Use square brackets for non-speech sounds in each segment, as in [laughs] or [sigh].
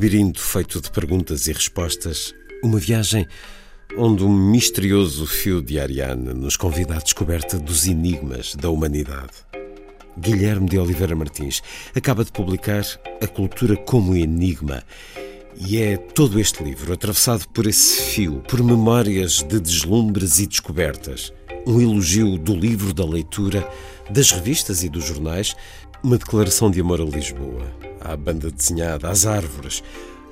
Labirinto feito de perguntas e respostas. Uma viagem onde um misterioso fio de Ariane nos convida à descoberta dos enigmas da humanidade. Guilherme de Oliveira Martins acaba de publicar A Cultura como Enigma. E é todo este livro atravessado por esse fio, por memórias de deslumbres e descobertas. Um elogio do livro, da leitura, das revistas e dos jornais, uma declaração de amor a Lisboa, à banda desenhada, às árvores,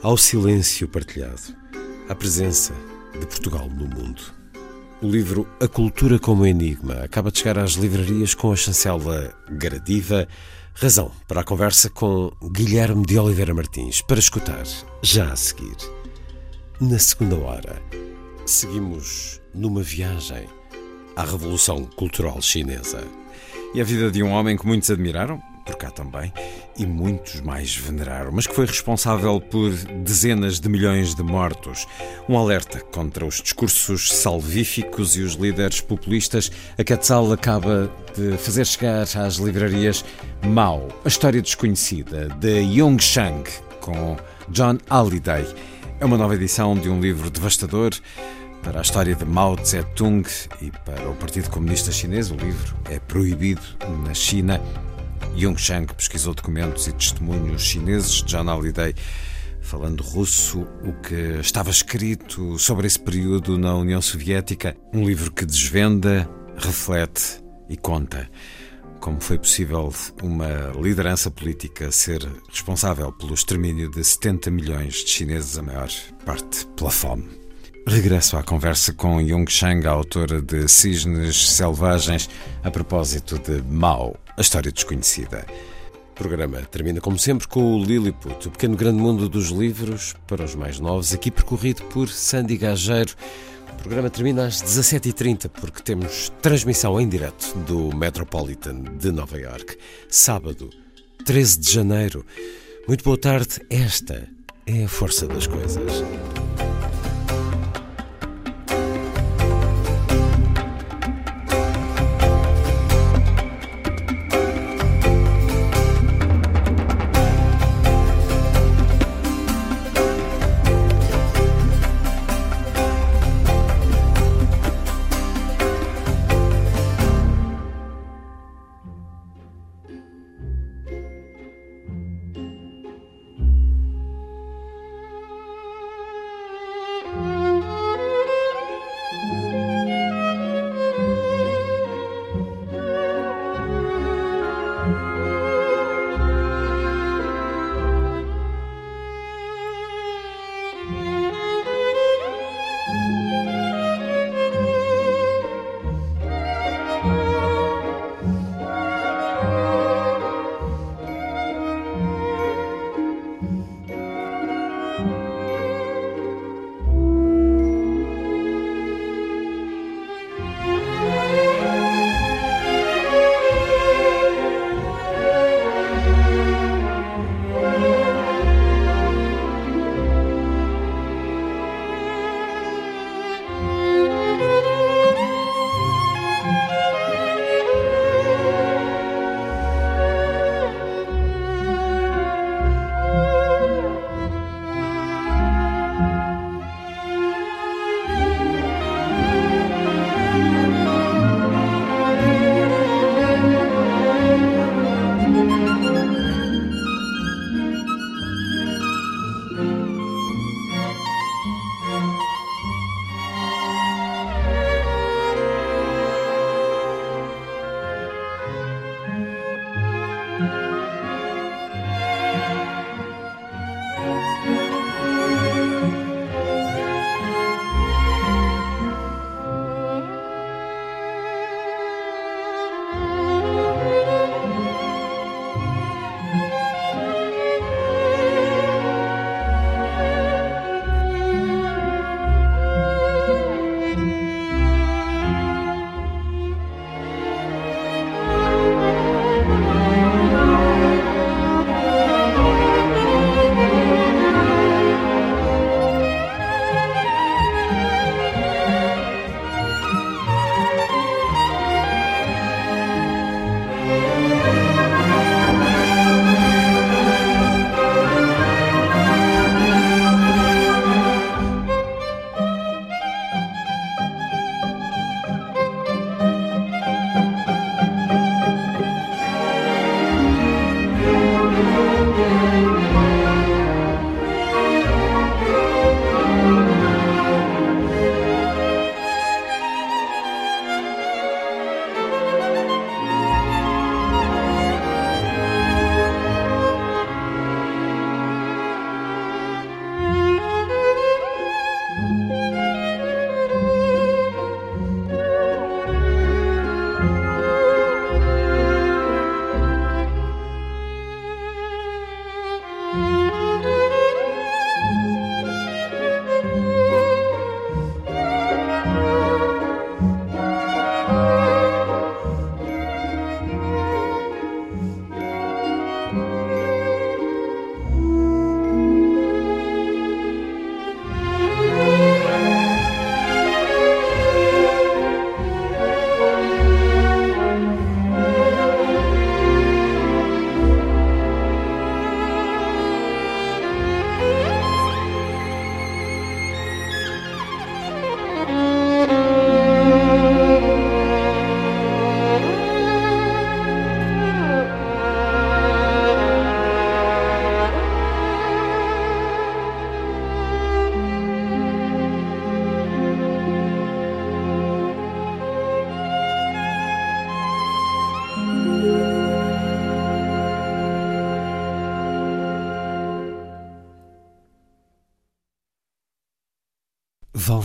ao silêncio partilhado, à presença de Portugal no mundo. O livro A Cultura como Enigma acaba de chegar às livrarias com a chancela gradiva. Razão para a conversa com Guilherme de Oliveira Martins, para escutar já a seguir. Na segunda hora, seguimos numa viagem à Revolução Cultural Chinesa. E a vida de um homem que muitos admiraram, por cá também, e muitos mais veneraram, mas que foi responsável por dezenas de milhões de mortos. Um alerta contra os discursos salvíficos e os líderes populistas. A Quetzal acaba de fazer chegar às livrarias Mao, a história desconhecida, de Yong Shang, com John Halliday. É uma nova edição de um livro devastador para a história de Mao Tse-tung e para o Partido Comunista Chinês. O livro é proibido na China. Yung Shang pesquisou documentos e testemunhos chineses. John Halliday, falando russo, o que estava escrito sobre esse período na União Soviética. Um livro que desvenda, reflete e conta como foi possível uma liderança política ser responsável pelo extermínio de 70 milhões de chineses, a maior parte pela fome. Regresso à conversa com Yung Shang, a autora de Cisnes Selvagens, a propósito de Mao, a história desconhecida. O programa termina, como sempre, com o Lilliput, o pequeno grande mundo dos livros, para os mais novos, aqui percorrido por Sandy Gageiro. O programa termina às 17h30, porque temos transmissão em direto do Metropolitan de Nova York. Sábado, 13 de janeiro. Muito boa tarde. Esta é a força das coisas.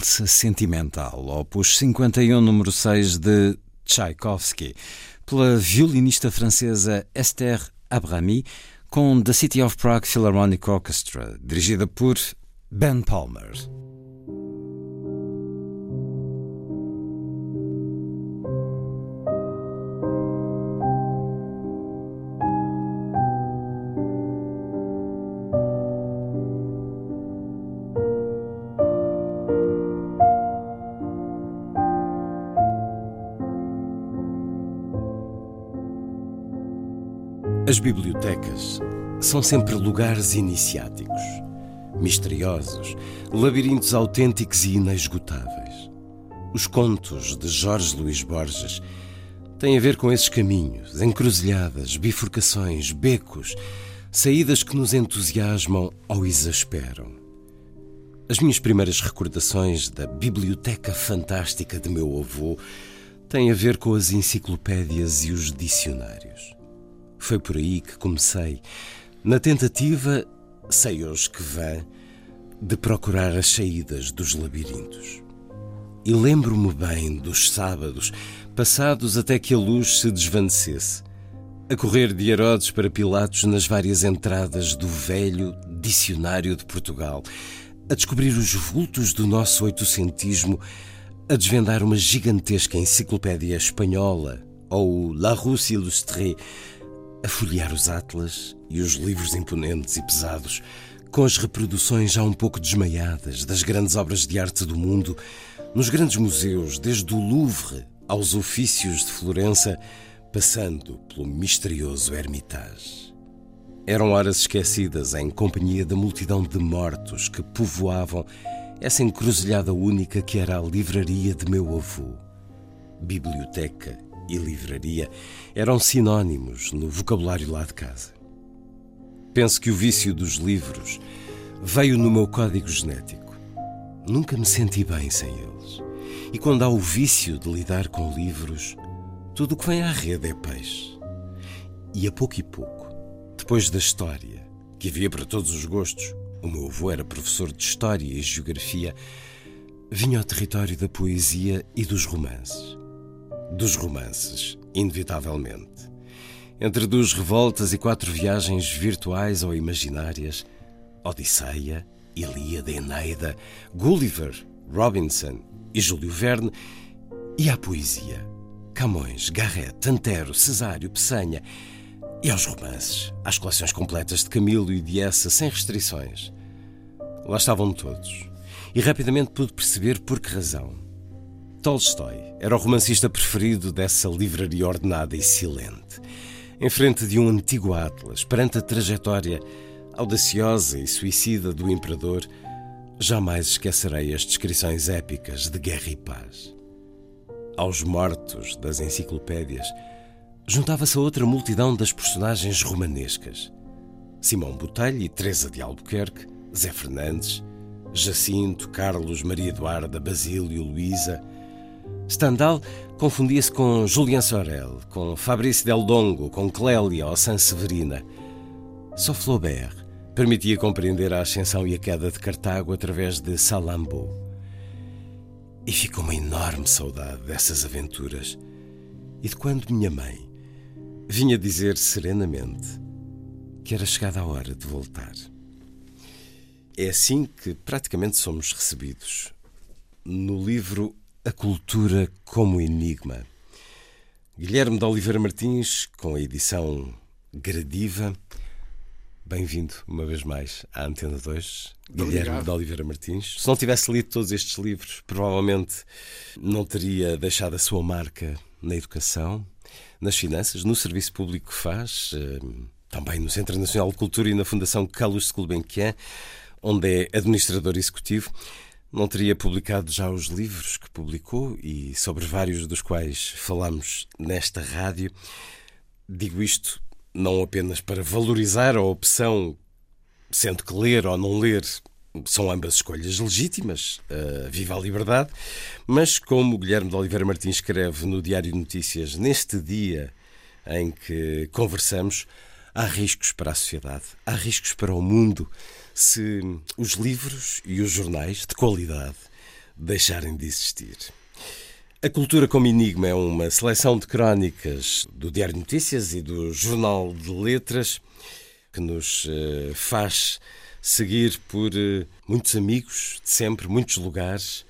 Valsa Sentimental, opus 51, número 6 de Tchaikovsky, pela violinista francesa Esther Abrami, com The City of Prague Philharmonic Orchestra, dirigida por Ben Palmer. As bibliotecas são sempre lugares iniciáticos, misteriosos, labirintos autênticos e inesgotáveis. Os contos de Jorge Luís Borges têm a ver com esses caminhos, encruzilhadas, bifurcações, becos, saídas que nos entusiasmam ou exasperam. As minhas primeiras recordações da biblioteca fantástica de meu avô têm a ver com as enciclopédias e os dicionários. Foi por aí que comecei, na tentativa, sei hoje que vã, de procurar as saídas dos labirintos. E lembro-me bem dos sábados, passados até que a luz se desvanecesse, a correr de Herodes para Pilatos nas várias entradas do velho Dicionário de Portugal, a descobrir os vultos do nosso oitocentismo, a desvendar uma gigantesca enciclopédia espanhola ou La Rousse Illustrée, a folhear os atlas e os livros imponentes e pesados, com as reproduções já um pouco desmaiadas das grandes obras de arte do mundo, nos grandes museus, desde o Louvre aos ofícios de Florença, passando pelo misterioso Hermitage. Eram horas esquecidas em companhia da multidão de mortos que povoavam essa encruzilhada única que era a livraria de meu avô. Biblioteca e livraria eram sinónimos no vocabulário lá de casa. Penso que o vício dos livros veio no meu código genético. Nunca me senti bem sem eles. E quando há o vício de lidar com livros, tudo o que vem à rede é peixe. E a pouco e pouco, depois da história, que havia para todos os gostos, o meu avô era professor de História e Geografia, vinha ao território da poesia e dos romances dos romances, inevitavelmente. Entre duas revoltas e quatro viagens virtuais ou imaginárias, Odisseia, Ilíada, Eneida, Gulliver, Robinson e Júlio Verne, e à poesia, Camões, Garrett, Antero, Cesário, Pessanha, e aos romances, às coleções completas de Camilo e de Essa, sem restrições. Lá estavam todos, e rapidamente pude perceber por que razão. Tolstói era o romancista preferido dessa livraria ordenada e silente. Em frente de um antigo Atlas, perante a trajetória audaciosa e suicida do imperador, jamais esquecerei as descrições épicas de guerra e paz. Aos mortos das enciclopédias, juntava-se a outra multidão das personagens romanescas. Simão Botelho e Teresa de Albuquerque, Zé Fernandes, Jacinto, Carlos, Maria Eduarda, Basílio, Luísa, Stendhal confundia-se com Julien Sorel, com Fabrice Del Dongo, com Clélia ou Sanseverina. Só Flaubert permitia compreender a ascensão e a queda de Cartago através de Salambo. E ficou uma enorme saudade dessas aventuras e de quando minha mãe vinha dizer serenamente que era chegada a hora de voltar. É assim que praticamente somos recebidos. No livro a cultura como enigma. Guilherme de Oliveira Martins, com a edição gradiva. Bem-vindo uma vez mais à Antena 2, Guilherme Obrigado. de Oliveira Martins. Se não tivesse lido todos estes livros, provavelmente não teria deixado a sua marca na educação, nas finanças, no serviço público que faz, eh, também no Centro Nacional de Cultura e na Fundação Carlos Gulbenkian, onde é administrador executivo não teria publicado já os livros que publicou e sobre vários dos quais falamos nesta rádio. Digo isto não apenas para valorizar a opção, sendo que ler ou não ler são ambas escolhas legítimas, uh, viva a liberdade, mas como Guilherme de Oliveira Martins escreve no Diário de Notícias, neste dia em que conversamos, há riscos para a sociedade, há riscos para o mundo se os livros e os jornais de qualidade deixarem de existir. A Cultura como Enigma é uma seleção de crónicas do Diário de Notícias e do Jornal de Letras que nos uh, faz seguir por uh, muitos amigos de sempre, muitos lugares,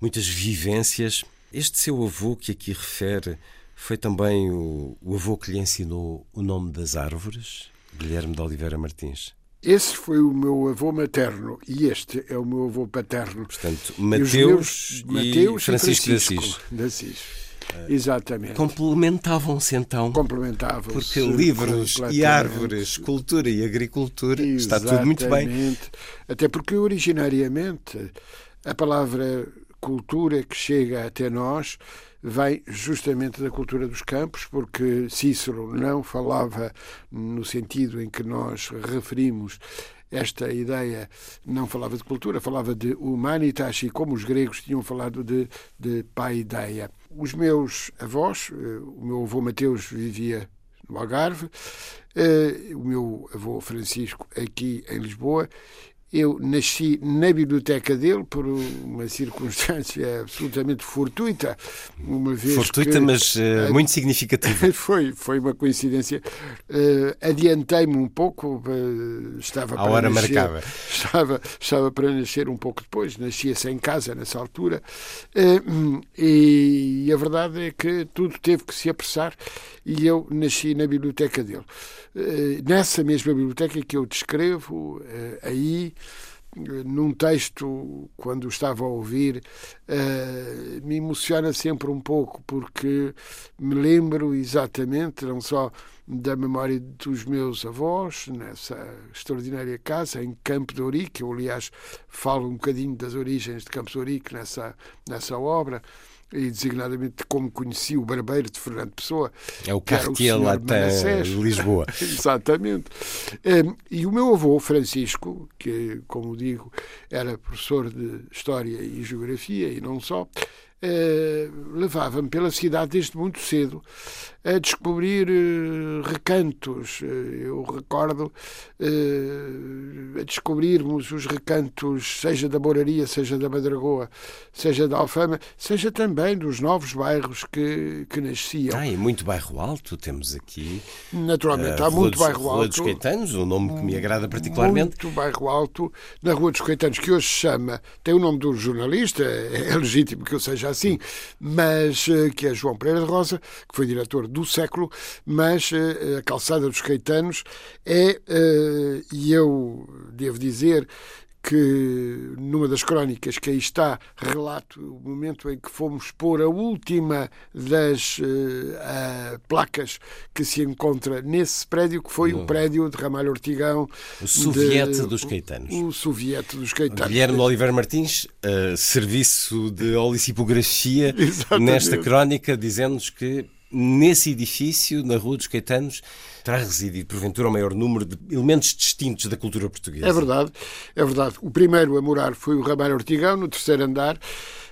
muitas vivências. Este seu avô que aqui refere foi também o, o avô que lhe ensinou o nome das árvores, Guilherme de Oliveira Martins. Esse foi o meu avô materno e este é o meu avô paterno. Portanto, Mateus e, Mateus e Francisco, Francisco de Assis. Exatamente. Complementavam-se então. Complementavam-se. Porque livros e árvores, cultura e agricultura, Exatamente. está tudo muito bem. Até porque originariamente a palavra cultura que chega até nós vem justamente da cultura dos campos, porque Cícero não falava no sentido em que nós referimos esta ideia não falava de cultura, falava de humanitas e como os gregos tinham falado de, de paideia. Os meus avós, eh, o meu avô Mateus vivia no Algarve, eh, o meu avô Francisco aqui em Lisboa eu nasci na biblioteca dele por uma circunstância [laughs] absolutamente fortuita. Uma vez fortuita, que, mas uh, muito significativa. [laughs] Foi, foi uma coincidência. Uh, Adiantei-me um pouco, uh, estava a hora nascer, marcada. [laughs] Estava, estava para nascer um pouco depois, nascia-se em casa nessa altura. E, e a verdade é que tudo teve que se apressar e eu nasci na biblioteca dele. Nessa mesma biblioteca que eu descrevo, aí num texto, quando estava a ouvir, uh, me emociona sempre um pouco, porque me lembro exatamente, não só da memória dos meus avós, nessa extraordinária casa em Campo de Ourique, eu, aliás, falo um bocadinho das origens de Campo de Ourique nessa, nessa obra, e designadamente de como conheci o barbeiro de Fernando Pessoa. É o Cartier lá até Lisboa. [laughs] Exatamente. E o meu avô, Francisco, que, como digo, era professor de História e Geografia e não só, eh, levava-me pela cidade desde muito cedo a descobrir uh, recantos. Uh, eu recordo a descobrirmos os recantos, seja da Moraria, seja da Madragoa, seja da Alfama, seja também dos novos bairros que, que nasciam. Ah, e muito bairro alto temos aqui. Naturalmente, há muito dos, bairro Alto. Rua dos Caetanos, um nome que me agrada particularmente. Muito bairro alto, na Rua dos Caetanos, que hoje se chama, tem o nome do jornalista, [laughs] é legítimo que eu seja assim, mas eh, que é João Pereira de Rosa, que foi diretor do século, mas eh, a calçada dos Caetanos é, eh, e eu devo dizer que numa das crónicas que aí está relato o momento em que fomos pôr a última das uh, uh, placas que se encontra nesse prédio, que foi o prédio de Ramalho Ortigão. O Soviete de, dos Caetanos. O, o Soviete dos Caetanos. Guilherme Oliveira Martins, uh, serviço de [laughs] olicipografia nesta crónica, dizendo-nos que nesse edifício, na Rua dos Caetanos, terá residido, porventura, o maior número de elementos distintos da cultura portuguesa. É verdade, é verdade. O primeiro a morar foi o Ramalho Ortigão, no terceiro andar.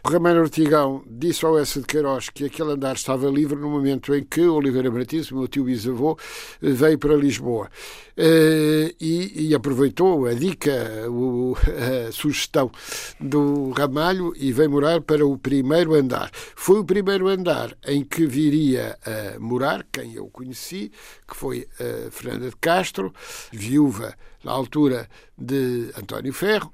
O Ramalho Ortigão disse ao S. de Queiroz que aquele andar estava livre no momento em que Oliveira Martins, meu tio bisavô, veio para Lisboa. Uh, e, e, aproveitou a dica, o, a sugestão do Ramalho e veio morar para o primeiro andar. Foi o primeiro andar em que viria a morar, quem eu conheci, que foi a Fernanda de Castro, viúva na altura de António Ferro.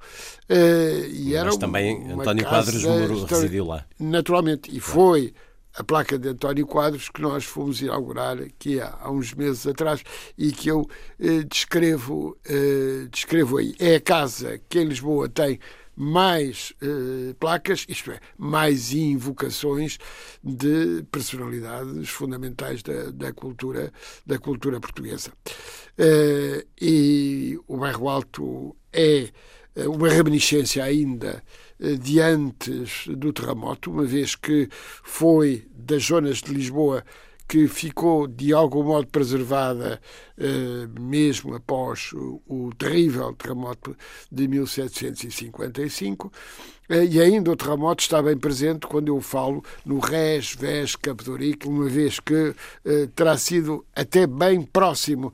Uh, e Mas era também António Quadros morou, residiu lá. Naturalmente, e foi a placa de António Quadros que nós fomos inaugurar aqui há, há uns meses atrás e que eu eh, descrevo, eh, descrevo aí. É a casa que em Lisboa tem mais eh, placas, isto é, mais invocações de personalidades fundamentais da, da cultura da cultura portuguesa. Eh, e o bairro Alto é eh, uma reminiscência ainda eh, de antes do terremoto, uma vez que foi das zonas de Lisboa que ficou de algum modo preservada eh, mesmo após o, terrível terremoto de 1755. Eh, e ainda o terremoto está bem presente quando eu falo no Res, Vés, Ourique, uma vez que eh, terá sido até bem próximo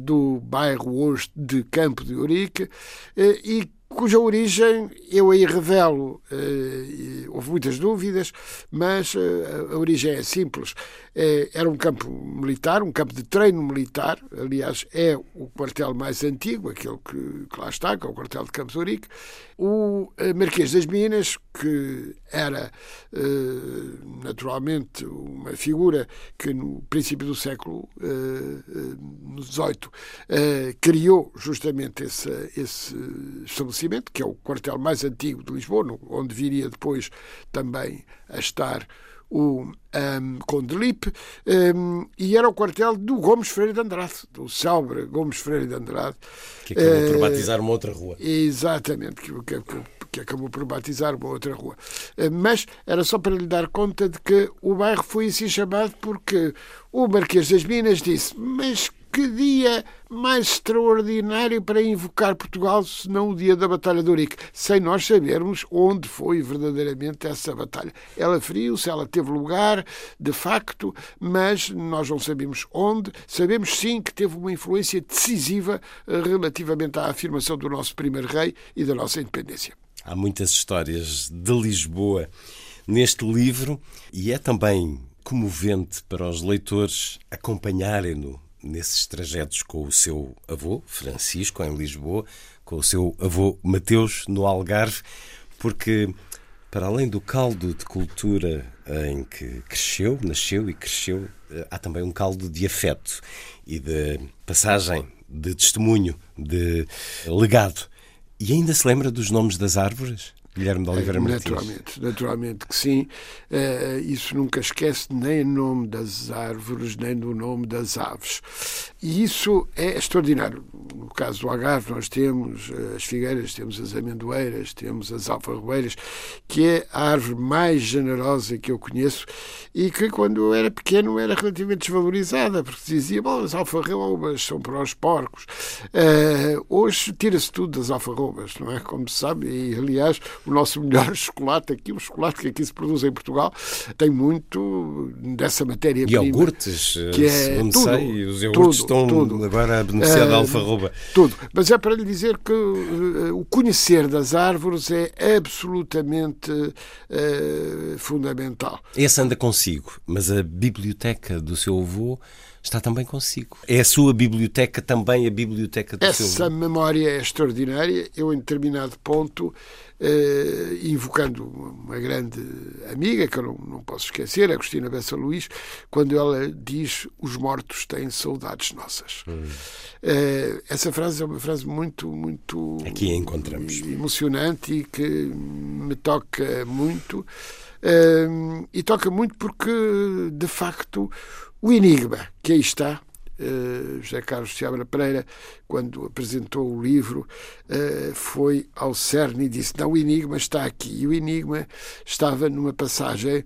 do bairro hoje de Campo de Ourique e cuja origem eu aí revelo, eh, houve muitas dúvidas, mas eh, a origem é simples. É, era um campo militar, um campo de treino militar, aliás, é o quartel mais antigo, aquele que, que lá está, que é o quartel de Campos Ourique. O eh, Marquês das Minas, que era naturalmente uma figura que no princípio do século XVIII criou justamente esse, esse estabelecimento, que é o quartel mais antigo de Lisboa, onde viria depois também a estar o um, Lipe, um, e era o quartel do Gomes Freire de Andrade, do célebre Gomes Freire de Andrade. Que acabou uh, por batizar uma outra rua. Exatamente, que, que, que acabou por batizar uma outra rua. Uh, mas era só para lhe dar conta de que o bairro foi assim chamado porque o Marquês das Minas disse: Mas que dia mais extraordinário para invocar Portugal senão o dia da Batalha de Ourique, sem nós sabermos onde foi verdadeiramente essa batalha. Ela feriu-se, ela teve lugar, de facto, mas nós não sabemos onde. Sabemos sim que teve uma influência decisiva eh, relativamente à afirmação do nosso primeiro rei e da nossa independência. Há muitas histórias de Lisboa neste livro e é também comovente para os leitores acompanharem-no nesses trajetos com o seu avô, Francisco, em Lisboa, com o seu avô Mateus, no Algarve, porque, para além do caldo de cultura em que cresceu, nasceu e cresceu, eh, há também um caldo de afeto e de passagem, de testemunho, de legado. E ainda se lembra dos nomes das árvores? Guilherme de Oliveira Martins. Naturalmente, naturalmente que sim. Uh, isso nunca esquece nem o nome das árvores, nem do nome das aves. E isso é extraordinário. No caso do Algarve, nós temos eh, as figueiras, temos as amendoeiras, temos as alfarroeiras, que é a árvore mais generosa que eu conheço e que, quando eu era pequeno, era relativamente desvalorizada, porque dizia, bom, as alfarrobas são para os porcos. Uh, hoje tira-se tudo das alfarrobas, não é? Como se sabe, e aliás, o nosso melhor [laughs] chocolate aqui, o chocolate que aqui se produz em Portugal, tem muito dessa matéria-prima. Iogurtes, que é segundo tudo, sei, os iogurtes tudo, estão tudo. agora a beneficiar uh, da alfarroba. Tudo. Mas é para lhe dizer que uh, o conhecer das árvores é absolutamente uh, fundamental. Esse anda consigo, mas a biblioteca do seu avô está também consigo. É a sua biblioteca também a biblioteca do Essa seu memória é extraordinária. Eu, em determinado ponto, eh, invocando uma grande amiga, que eu não, não posso esquecer, Agostina Bessa Luís, quando ela diz os mortos têm saudades nossas. Hum. Eh, essa frase é uma frase muito, muito Aqui encontramos. emocionante e que me toca muito. Eh, e toca muito porque, de facto, o enigma que aí está uh, José Carlos Seabra Pereira, quando apresentou o livro, uh, foi ao CERN e disse: Não, o enigma está aqui. E o enigma estava numa passagem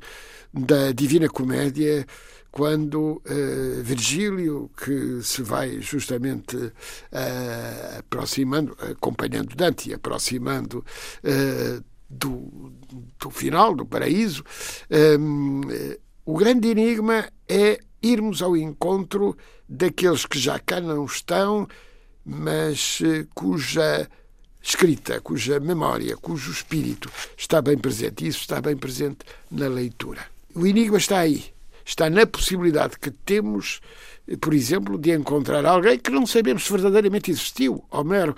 da Divina Comédia quando uh, Virgílio, que se vai justamente uh, aproximando, acompanhando Dante e aproximando uh, do, do final, do paraíso, um, o grande enigma é irmos ao encontro daqueles que já cá não estão, mas eh, cuja escrita, cuja memória, cujo espírito está bem presente. Isso está bem presente na leitura. O enigma está aí. Está na possibilidade que temos, eh, por exemplo, de encontrar alguém que não sabemos se verdadeiramente existiu, Homero,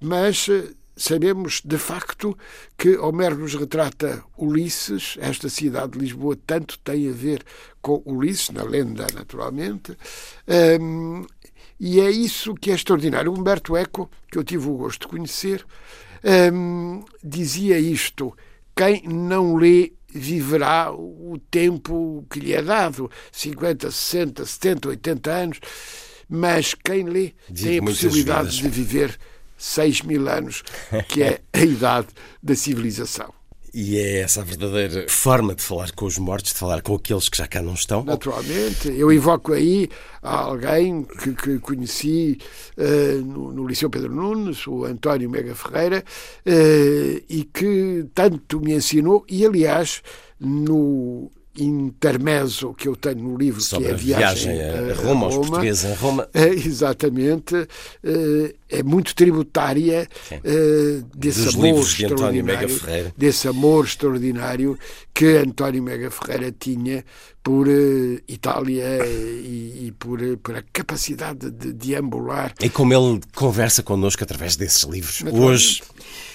mas eh, sabemos de facto que Homero nos retrata Ulisses, esta cidade de Lisboa tanto tem a ver com Ulisses, na lenda naturalmente, um, e é isso que é extraordinário. Humberto Eco, que eu tive o gosto de conhecer, um, dizia isto: quem não lê viverá o tempo que lhe é dado 50, 60, 70, 80 anos mas quem lê tem a possibilidade de viver 6 mil anos, que é a idade da civilização. E é essa a verdadeira forma de falar com os mortos, de falar com aqueles que já cá não estão? Naturalmente. Eu invoco aí alguém que, que conheci uh, no, no, Liceu Pedro Nunes, o António Mega Ferreira, uh, e que tanto me ensinou, e aliás, no intermezzo que eu tenho no livro, Sobre que é a viagem, viagem a, Roma, aos portugueses em Roma. É, exatamente. É, é muito tributária é, desse Dos amor livros de António Mega Ferreira. desse amor extraordinário que António Mega Ferreira tinha por eh, Itália e, e por, eh, por a capacidade de deambular. E como ele conversa connosco através desses livros. Hoje,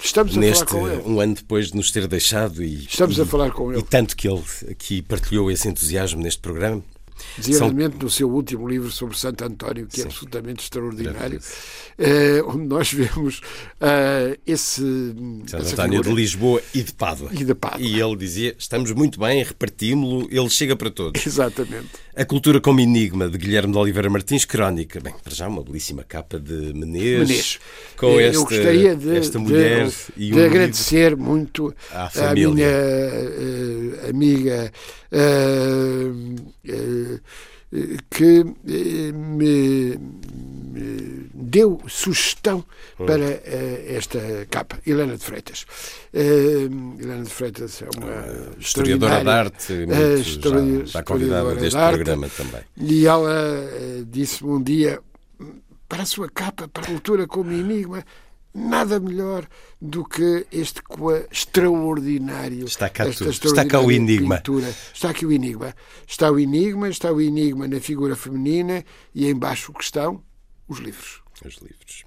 Estamos a neste, falar com ele. um ano depois de nos ter deixado e, Estamos e- a falar com ele. E tanto que ele aqui partilhou esse entusiasmo neste programa. Designadamente no seu último livro sobre Santo António, que é absolutamente extraordinário, eh, onde nós vemos eh, esse. Santo António de. Lisboa e de Pádua. E de Pádua. E ele dizia: estamos muito bem, repartimos-lo, ele chega para todos. [laughs] Exatamente. A Cultura como Enigma, de Guilherme de Oliveira Martins, crónica. Bem, para já uma belíssima capa de Menezes, Menezes. com esta, Eu gostaria de, esta de- mulher de, e um livro. agradecer muito à família. minha eh, amiga eh, eh, que eh, me, me deu sugestão Hum. para eh, esta capa, Helena de Freitas. Eh, Helena de Freitas é uma Ah, Historiadora de arte, muito, histori- já está convidada deste de programa também. E ela disse-me um dia, para a sua capa, para a cultura como enigma, nada melhor do que este extraordinário. Está cá esta. Está cá o enigma. pintura. Está aqui o enigma. Está o enigma, está o enigma na figura feminina e embaixo o que estão os livros. Os livros.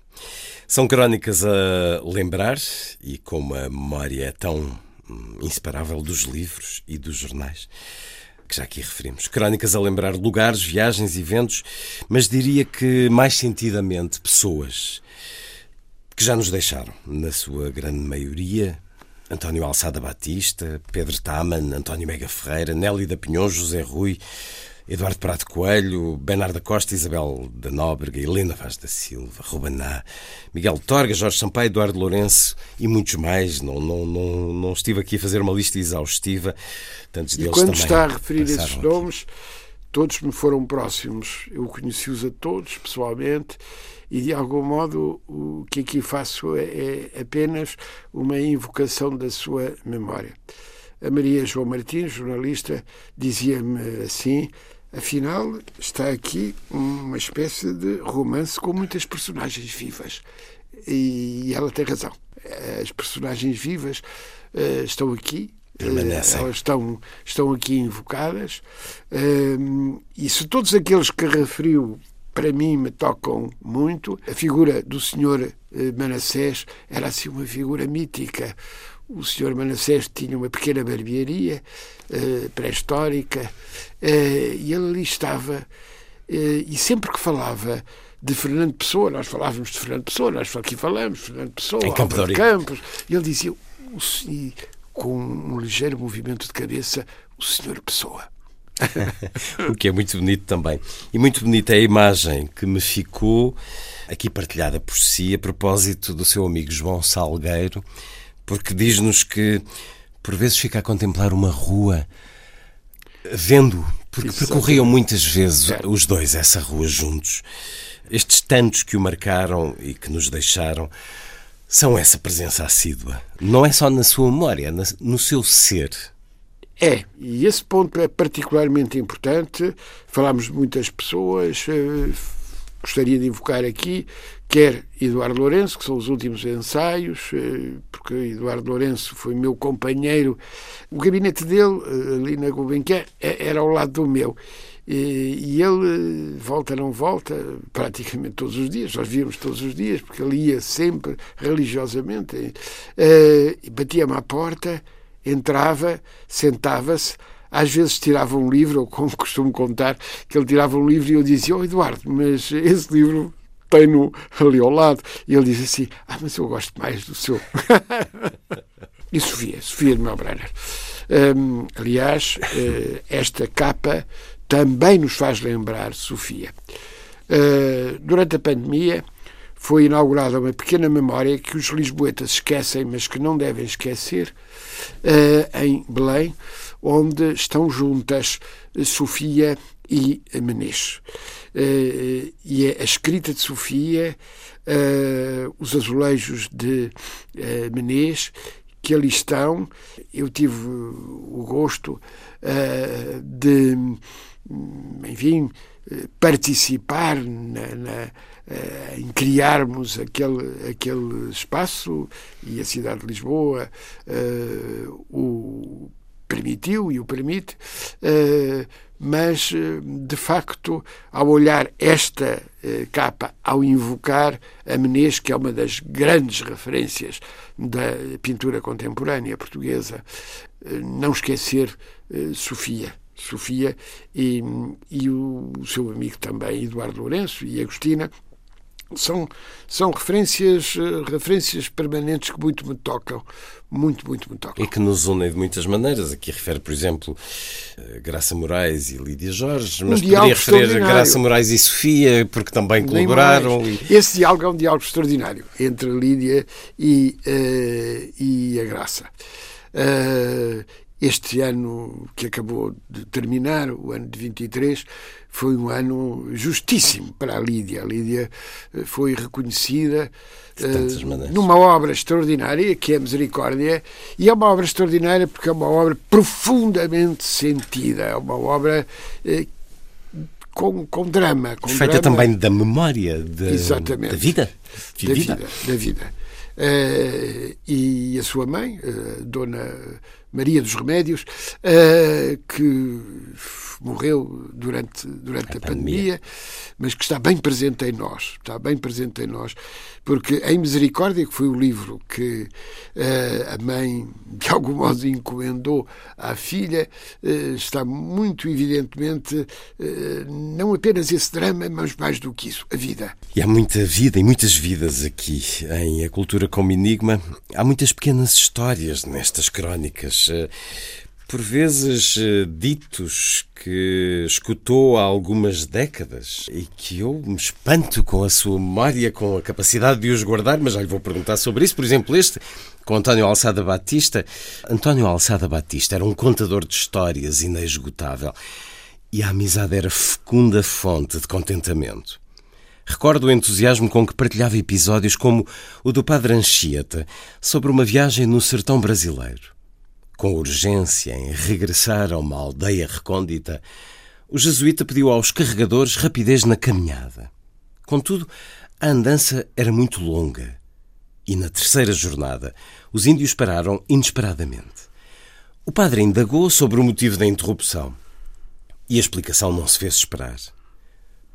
São crónicas a lembrar e como a memória é tão hum, inseparável dos livros e dos jornais, que já aqui referimos. Crónicas a lembrar lugares, viagens, eventos, mas diria que mais sentidamente pessoas que já nos deixaram, na sua grande maioria. António Alçada Batista, Pedro Taman, António Mega Ferreira, Nelly da Pinhon, José Rui, Eduardo Prato Coelho, Bernardo Costa, Isabel da Nóbrega, Helena Vaz da Silva, Rubaná, Miguel Torga, Jorge Sampaio, Eduardo Lourenço e muitos mais. Não, não, não, não estive aqui a fazer uma lista exaustiva. Tantos E deles quando também está a referir esses aqui. Todos me foram próximos. Eu conheci-os a todos pessoalmente e, de algum modo, o que aqui faço é, é apenas uma invocação da sua memória. A Maria João Martins, jornalista, dizia-me assim: afinal, está aqui uma espécie de romance com muitas personagens vivas. E ela tem razão. As personagens vivas eh, estão aqui, Permanecem. eh, elas estão, estão aqui invocadas. Hum, e se todos aqueles que referiu para mim me tocam muito, a figura do senhor eh, Manassés era assim uma figura mítica. O senhor Manassés tinha uma pequena barbearia eh, pré-histórica eh, e ele ali estava eh, e sempre que falava de Fernando Pessoa, nós falávamos de Fernando Pessoa, nós aqui falamos, Fernando Pessoa, Em Campo. Campos, e ele dizia, com um ligeiro movimento de cabeça, o senhor Pessoa. [laughs] O que é muito bonito também. E muito bonita é a imagem que me ficou aqui partilhada por si a propósito do seu amigo João Salgueiro, porque diz-nos que por vezes fica a contemplar uma rua vendo, porque Exatamente. percorriam muitas vezes os dois essa rua juntos. Estes tantos que o marcaram e que nos deixaram são essa presença assídua. Não é só na sua memória, é no seu ser. É, e esse ponto é particularmente importante. Falámos de muitas pessoas, eh, gostaria de invocar aqui, quer Eduardo Lourenço, que são os últimos ensaios, eh, porque Eduardo Lourenço foi meu companheiro. O gabinete dele, eh, ali na Gulbenkian, era ao lado do meu. E e ele, eh, volta não volta, praticamente todos os dias, nós víamos todos os dias, porque ele ia sempre religiosamente, eh, batia-me à porta, entrava, sentava-se, às vezes tirava um livro, ou como [laughs] costumo contar, que ele tirava um livro e eu dizia, oh Eduardo, mas esse livro tem-no ali ao lado. E ele diz assim, ah, mas eu gosto mais do seu. [laughs] e Sofia, Sofia de Melbrenner. Hum, aliás, eh, esta capa também nos faz lembrar Sofia. Uh, durante a pandemia foi inaugurada uma pequena memória que os lisboetas esquecem, mas que não devem esquecer, uh, em Belém, onde estão juntas Sofia e Menezes. Uh, e é a escrita de Sofia, os azulejos de Menezes, que ali estão. Eu tive o gosto de, enfim, participar na, na em criarmos aquele, aquele espaço e a cidade de Lisboa uh, o permitiu e o permite, uh, mas de facto, ao olhar esta uh, capa, ao invocar a Menezes, que é uma das grandes referências da pintura contemporânea portuguesa, não esquecer Sofia. Sofia e, e o, seu amigo também, Eduardo Lourenço e Agostina, são, são referências, eh, referências permanentes que muito me tocam. Muito, muito me tocam. E que nos unem de muitas maneiras. Aqui refere, por exemplo, eh, Graça Moraes e Lídia Jorge, mas um poderia referir a Graça Moraes e Sofia, porque também colaboraram. E... Esse diálogo é um diálogo extraordinário entre Lídia e, uh, e a Graça. Uh, este ano que acabou de terminar, o ano de 23, foi um ano justíssimo para a Lídia. A Lídia eh, foi reconhecida uh, numa obra extraordinária, que é a Misericórdia, e é uma obra extraordinária porque é uma obra profundamente sentida, é uma obra uh, com, com drama. Com Feita drama. também da memória de, Exatamente. da vida. Da vida. Da vida. Uh, e a sua mãe, Dona Maria dos Remédios, que morreu durante, durante a, a pandemia, pandemia, mas que está bem presente em nós, está bem presente em nós, porque em Misericórdia, que foi o livro que uh, a mãe de algum modo encomendou à filha, uh, está muito evidentemente uh, não apenas esse drama, mas mais do que isso, a vida. E há muita vida e muitas vidas aqui em A Cultura como Enigma. Há muitas pequenas histórias nestas crónicas por vezes eh, ditos que escutou há algumas décadas e que eu me espanto com a sua memória, com a capacidade de os guardar, mas já lhe vou perguntar sobre isso. Por exemplo, este com António Alçada Batista. António Alçada Batista era um contador de histórias inesgotável e a amizade era fecunda fonte de contentamento. Recordo o entusiasmo com que partilhava episódios como o do Padre Anchieta sobre uma viagem no sertão brasileiro com urgência em regressar a uma aldeia recôndita, o jesuíta pediu aos carregadores rapidez na caminhada. Contudo, a andança era muito longa e na terceira jornada os índios pararam inesperadamente. O padre indagou sobre o motivo da interrupção e a explicação não se fez esperar.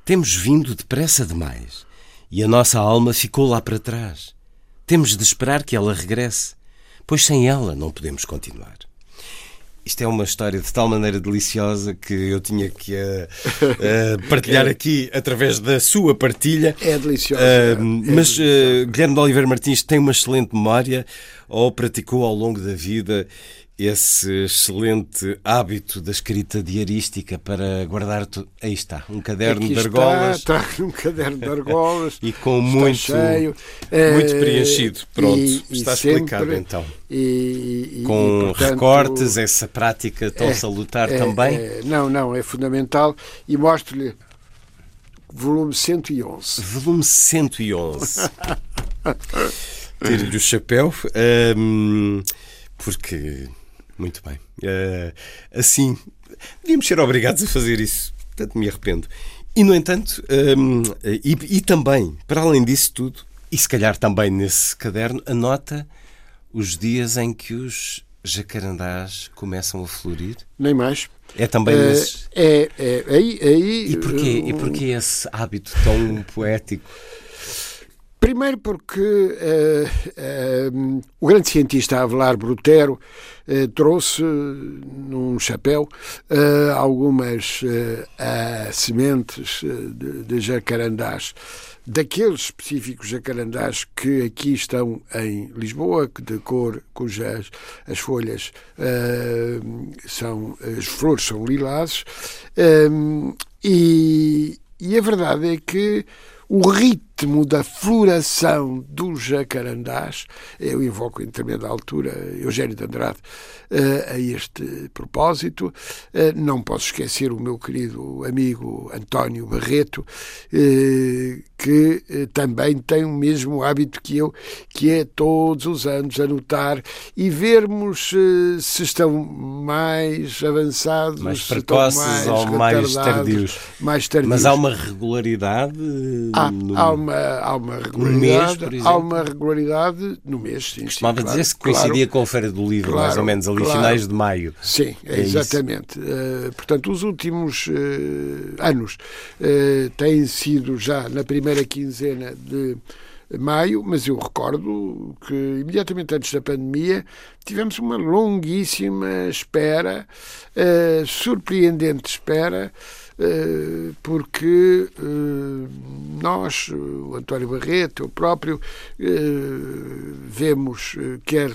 Temos vindo depressa demais e a nossa alma ficou lá para trás. Temos de esperar que ela regresse pois sem ela não podemos continuar. Isto é uma história de tal maneira deliciosa que eu tinha que uh, [laughs] uh, partilhar aqui através da sua partilha. É deliciosa. Uh, mas é Guilherme de Oliveira Martins tem uma excelente memória ou praticou ao longo da vida esse excelente hábito da escrita diarística para guardar. Tu... Aí está, um caderno Aqui de argolas. Está, está um caderno de argolas. [laughs] e com muito, cheio, muito preenchido. Pronto, e, está e explicado sempre, então. E, com portanto, recortes, essa prática tão é, salutar é, também. É, não, não, é fundamental. E mostro-lhe volume 111. Volume 111. [laughs] Tire-lhe o chapéu, um, porque muito bem. Uh, assim, devíamos ser obrigados a fazer isso. Portanto, me arrependo. E, no entanto, um, e, e, também, para além disso tudo, e se calhar também nesse caderno, anota os dias em que os jacarandás começam a florir? Nem mais. É também uh, nesses... É, é, aí, aí, e, porquê, uh, e porquê esse hábito tão poético? Primeiro porque uh, uh, o grande cientista Avelar Brutero uh, trouxe num chapéu algumas sementes de, de jacarandás, daqueles específicos jacarandás que aqui estão em Lisboa, que de cor cujas as folhas são as flores são lilazes e, e a verdade é que o ritmo da floração dos jacarandás, eu invoco em determinada altura Eugênio de Andrade uh, a este propósito. Uh, não posso esquecer o meu querido amigo António Barreto, uh, que também tem o mesmo hábito que eu, que é todos os anos anotar e vermos se estão mais avançados, mais precoces mais ou mais tardios. mais tardios. Mas há uma regularidade há, no... há, uma, há uma regularidade, mês, há uma regularidade no mês. Sim, Costumava sim, dizer-se que coincidia claro, com a Feira do Livro, claro, mais ou menos, ali claro. finais de maio. Sim, é exatamente. Uh, portanto, os últimos uh, anos uh, têm sido já na primeira quinzena de maio, mas eu recordo que imediatamente antes da pandemia tivemos uma longuíssima espera, surpreendente espera, porque uh, nós, o António Barreto, eu próprio, vemos quer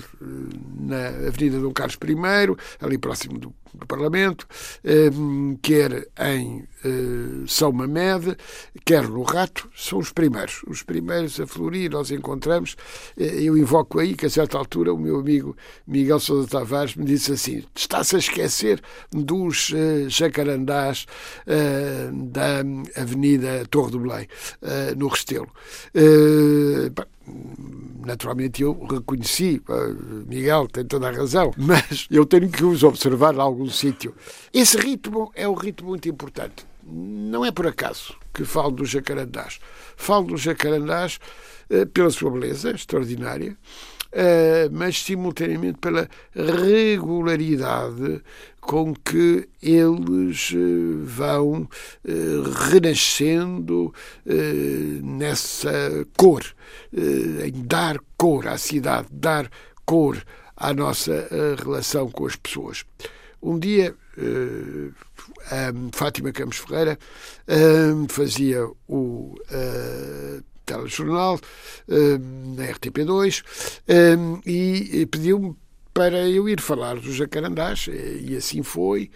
na Avenida Dom Carlos I, ali próximo do do Parlamento, ehm, quer em eh, São Mamed, quer no Rato, são os primeiros. Os primeiros a florir, nós encontramos. Eh, eu invoco aí que, a certa altura, o meu amigo Miguel Sousa Tavares me disse assim: está-se a esquecer dos jacarandás da Avenida Torre do Belém, no Restelo. Naturalmente eu reconheci, Miguel tem toda a razão, [laughs] mas eu tenho que os observar em algum sítio. Esse ritmo é um ritmo muito importante. Não é por acaso que falo dos jacarandás. Falo dos jacarandás eh, pela sua beleza extraordinária, eh, mas simultaneamente pela regularidade com que eles eh, vão renascendo nessa cor, em dar cor à cidade, dar cor à nossa relação com as pessoas. Um dia, Fátima Campos Ferreira fazia o telejornal, hum, na RTP2, hum, e pediu-me para eu ir falar dos jacarandás, e assim foi,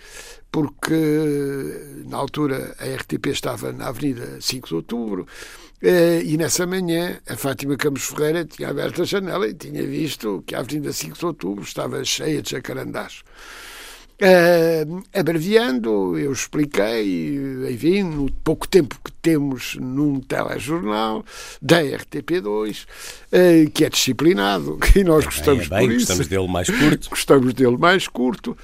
porque na altura a RTP estava na Avenida 5 de Outubro, eh, e nessa manhã a Fátima Campos Ferreira tinha aberto a janela e tinha visto que a Avenida 5 de Outubro estava cheia de jacarandás. Uh, abreviando, eu expliquei, enfim, no pouco tempo que temos num telejornal da RTP2, uh, eh, que é disciplinado, [laughs] e nós gostamos é bem, por gostamos dele mais curto. [laughs] gostamos dele mais curto.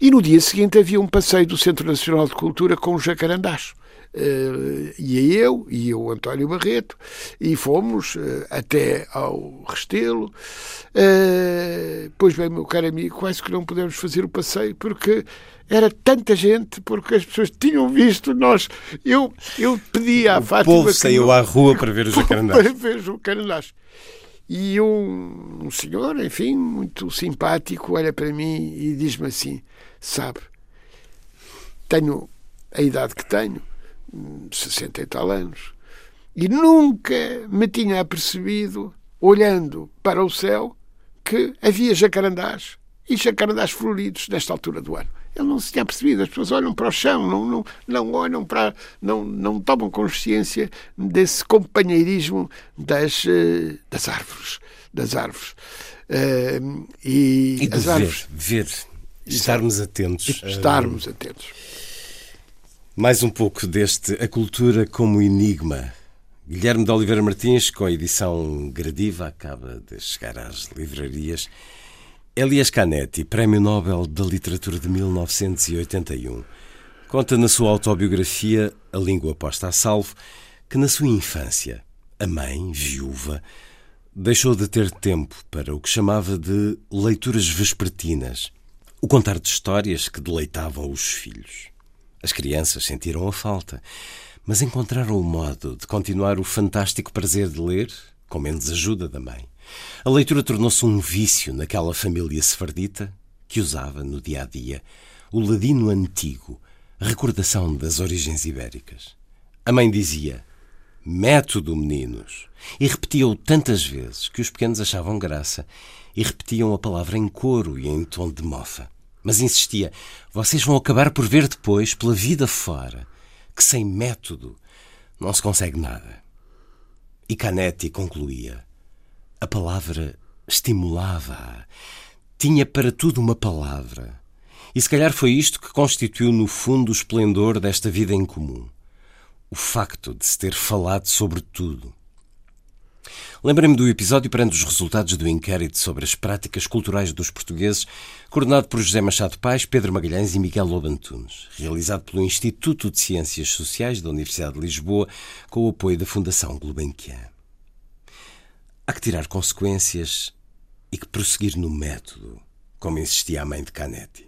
E no dia seguinte havia um passeio do Centro Nacional de Cultura com os jacarandás. Uh, ia eu e o António Barreto e fomos uh, até ao Restelo. Uh, pois bem, meu caro amigo, quase que não pudemos fazer o passeio porque era tanta gente, porque as pessoas tinham visto nós. Eu, eu pedi à o Fátima. O povo saiu à rua para ver os [laughs] jacarandás. Para ver os jacarandás. E um, um senhor, enfim, muito simpático, olha para mim e diz-me assim: Sabe, tenho a idade que tenho 60 e tal anos, e nunca me tinha apercebido, olhando para o céu, que havia jacarandás e jacarandás floridos nesta altura do ano. Ele não se tinha percebido, as pessoas olham para o chão, não, não, não olham para. Não, não tomam consciência desse companheirismo das, eh, das árvores. Das árvores. Uh, e, e as ver, árvores. ver, estarmos atentos. Estarmos atentos. Mais um pouco deste A Cultura como Enigma. Guilherme de Oliveira Martins, com a edição gradiva, acaba de chegar às livrarias. Elias Canetti, Prémio Nobel da Literatura de 1981, conta na sua autobiografia A Língua Posta a Salvo que na sua infância, a mãe, viúva, deixou de ter tempo para o que chamava de leituras vespertinas, o contar de histórias que deleitavam os filhos. As crianças sentiram a falta, mas encontraram o modo de continuar o fantástico prazer de ler, com menos ajuda da mãe. A leitura tornou-se um vício naquela família sefardita que usava, no dia a dia, o ladino antigo, recordação das origens ibéricas. A mãe dizia: Método, meninos! E repetia-o tantas vezes que os pequenos achavam graça e repetiam a palavra em coro e em tom de mofa. Mas insistia: vocês vão acabar por ver depois, pela vida fora, que sem método não se consegue nada. E Canetti concluía: a palavra estimulava-a. Tinha para tudo uma palavra. E se calhar foi isto que constituiu no fundo o esplendor desta vida em comum. O facto de se ter falado sobre tudo. Lembrei-me do episódio perante os resultados do inquérito sobre as práticas culturais dos portugueses, coordenado por José Machado Pais, Pedro Magalhães e Miguel Lobantunes, realizado pelo Instituto de Ciências Sociais da Universidade de Lisboa, com o apoio da Fundação Gulbenkian. Há que tirar consequências e que prosseguir no método, como insistia a mãe de Canetti.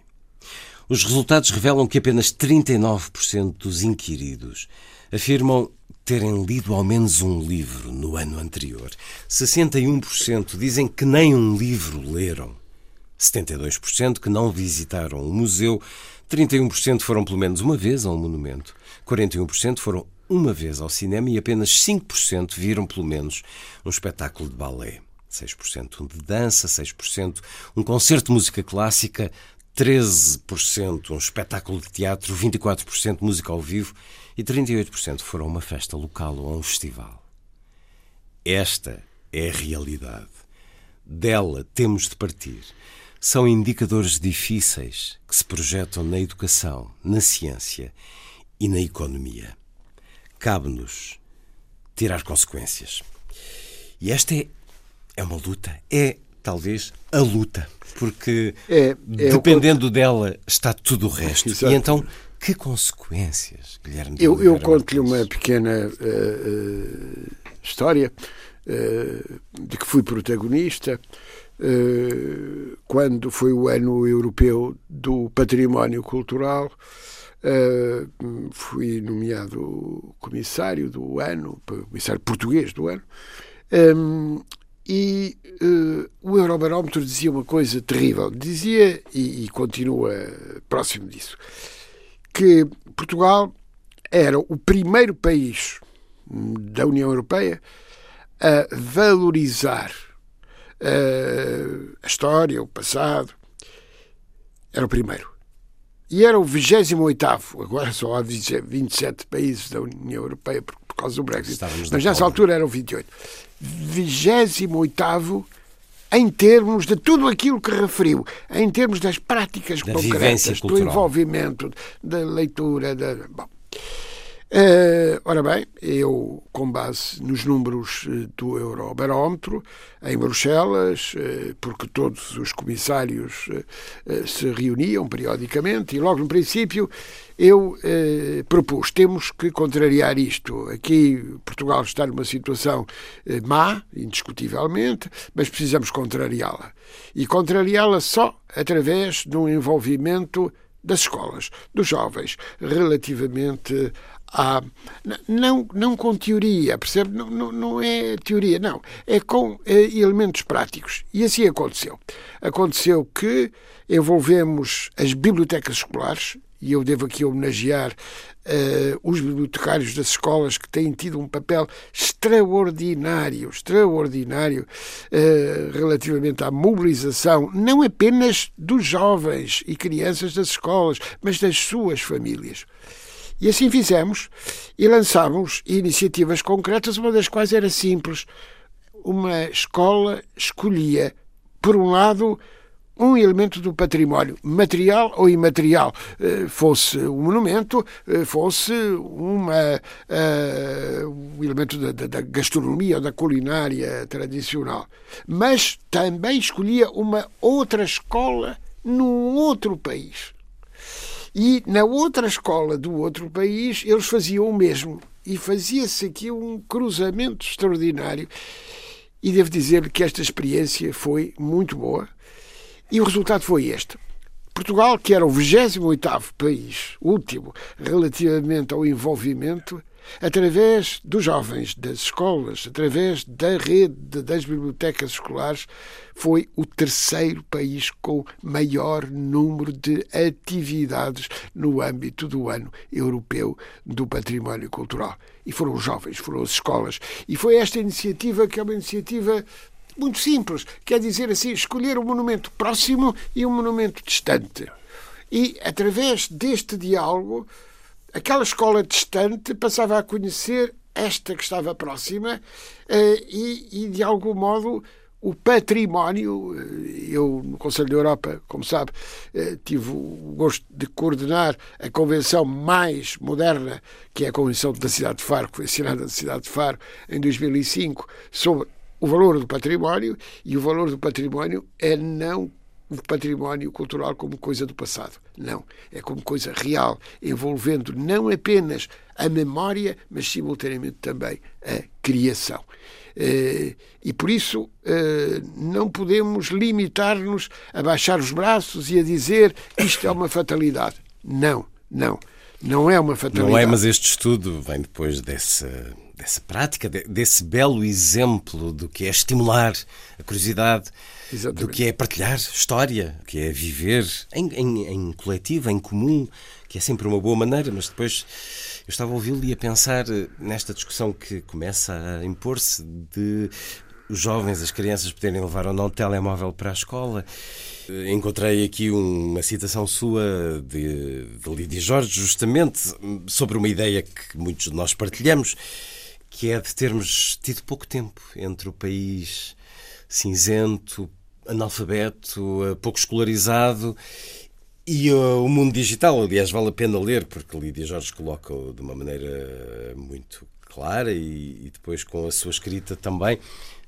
Os resultados revelam que apenas 39% dos inquiridos afirmam terem lido ao menos um livro no ano anterior. 61% dizem que nem um livro leram. 72% que não visitaram um museu. 31% foram pelo menos uma vez a um monumento. 41% foram uma vez ao cinema e apenas 5% viram pelo menos um espetáculo de balé. 6% um de dança, 6% um concerto de música clássica, 13% um espetáculo de teatro, 24% música ao vivo e 38% foram a uma festa local ou a um festival. Esta é a realidade. Dela temos de partir. São indicadores difíceis que se projetam na educação, na ciência e na economia. Cabe-nos tirar consequências. E esta é, é uma luta. É, talvez, a luta. Porque É, é dependendo dela está tudo o resto. Exato. E então, que consequências, Guilherme? Eu, eu conto-lhe uma pequena eh, eh, história eh, de que fui protagonista quando foi o ano europeu do património cultural. fui nomeado comissário do ano, comissário português do ano. Hum, e eh, o Eurobarómetro dizia uma coisa terrível. Dizia, e, e continua próximo disso, que Portugal era o primeiro país da União Europeia a valorizar eh, a história, o passado. Era o primeiro. E era o 28 agora só há 27 países da União Europeia por, por causa do Brexit. Estávamos Mas nessa altura eram 28. 28 em termos de tudo aquilo que referiu, em termos das práticas Da concretas, do envolvimento, da leitura, da. Bom. Eh, ora bem, eu, com base nos números eh, do Eurobarómetro, em Bruxelas, eh, porque todos os comissários eh, se reuniam periodicamente, e logo no princípio eu propus: temos que contrariar isto. Aqui Portugal está numa situação má, indiscutivelmente, mas precisamos contrariá-la. E contrariá-la só através de um envolvimento das escolas, dos jovens, relativamente n- Não, não com teoria, percebe? Não, não, não é teoria, não. É com eh, elementos práticos. E assim aconteceu. Aconteceu que envolvemos as bibliotecas escolares, e eu devo aqui homenagear eh, os bibliotecários das escolas que têm tido um papel extraordinário, extraordinário eh, relativamente à mobilização, não apenas dos jovens e crianças das escolas, mas das suas famílias. E assim fizemos e lançámos iniciativas concretas, uma das quais era simples. Uma escola escolhia, por um lado, um elemento do património, material ou imaterial, eh, fosse um monumento, eh, fosse uma, eh, um elemento da- da gastronomia ou da culinária tradicional. Mas também escolhia uma outra escola num outro país. E na outra escola do outro país eles faziam o mesmo. E fazia-se aqui um cruzamento extraordinário. E devo dizer que esta experiência foi muito boa. E o resultado foi este. Portugal, que era o 28º país, último, relativamente ao envolvimento, através dos jovens, das escolas, através da rede das bibliotecas escolares, foi o terceiro país com maior número de atividades no âmbito do ano europeu do património cultural. E foram os jovens, foram as escolas. E foi esta iniciativa que é uma iniciativa muito simples, quer dizer assim, escolher um monumento próximo e um monumento distante. E, através deste diálogo, aquela escola distante passava a conhecer esta que estava próxima eh, e, e de algum modo o património. Eh, eu, no Conselho da Europa, como sabe, eh, tive o gosto de coordenar a convenção mais moderna, que é a Convenção da Cidade de Faro, que foi assinada na Cidade de Faro em 2005, sobre o valor do património, e o valor do património é não o património cultural como coisa do passado. Não. É como coisa real, envolvendo não apenas a memória, mas simultaneamente também a criação. Eh, e por isso eh, não podemos limitar-nos a baixar os braços e a dizer isto é uma fatalidade. Não, não. Não é uma fatalidade. Não é, mas este estudo vem depois dessa, dessa prática, desse belo exemplo do que é estimular a curiosidade, Exatamente. do que é partilhar história, que é viver em, em, em coletivo, em comum, que é sempre uma boa maneira, mas depois eu estava a ouvi-lo e a pensar nesta discussão que começa a impor-se de os jovens, as crianças poderem levar ou não o telemóvel para a escola. Encontrei aqui uma citação sua de, de Lídia Jorge, justamente sobre uma ideia que muitos de nós partilhamos, que é de termos tido pouco tempo entre o país cinzento, analfabeto, pouco escolarizado e uh, o mundo digital, aliás, vale a pena ler, porque Lídia Jorge coloca de uma maneira muito clara e, e depois com a sua escrita também.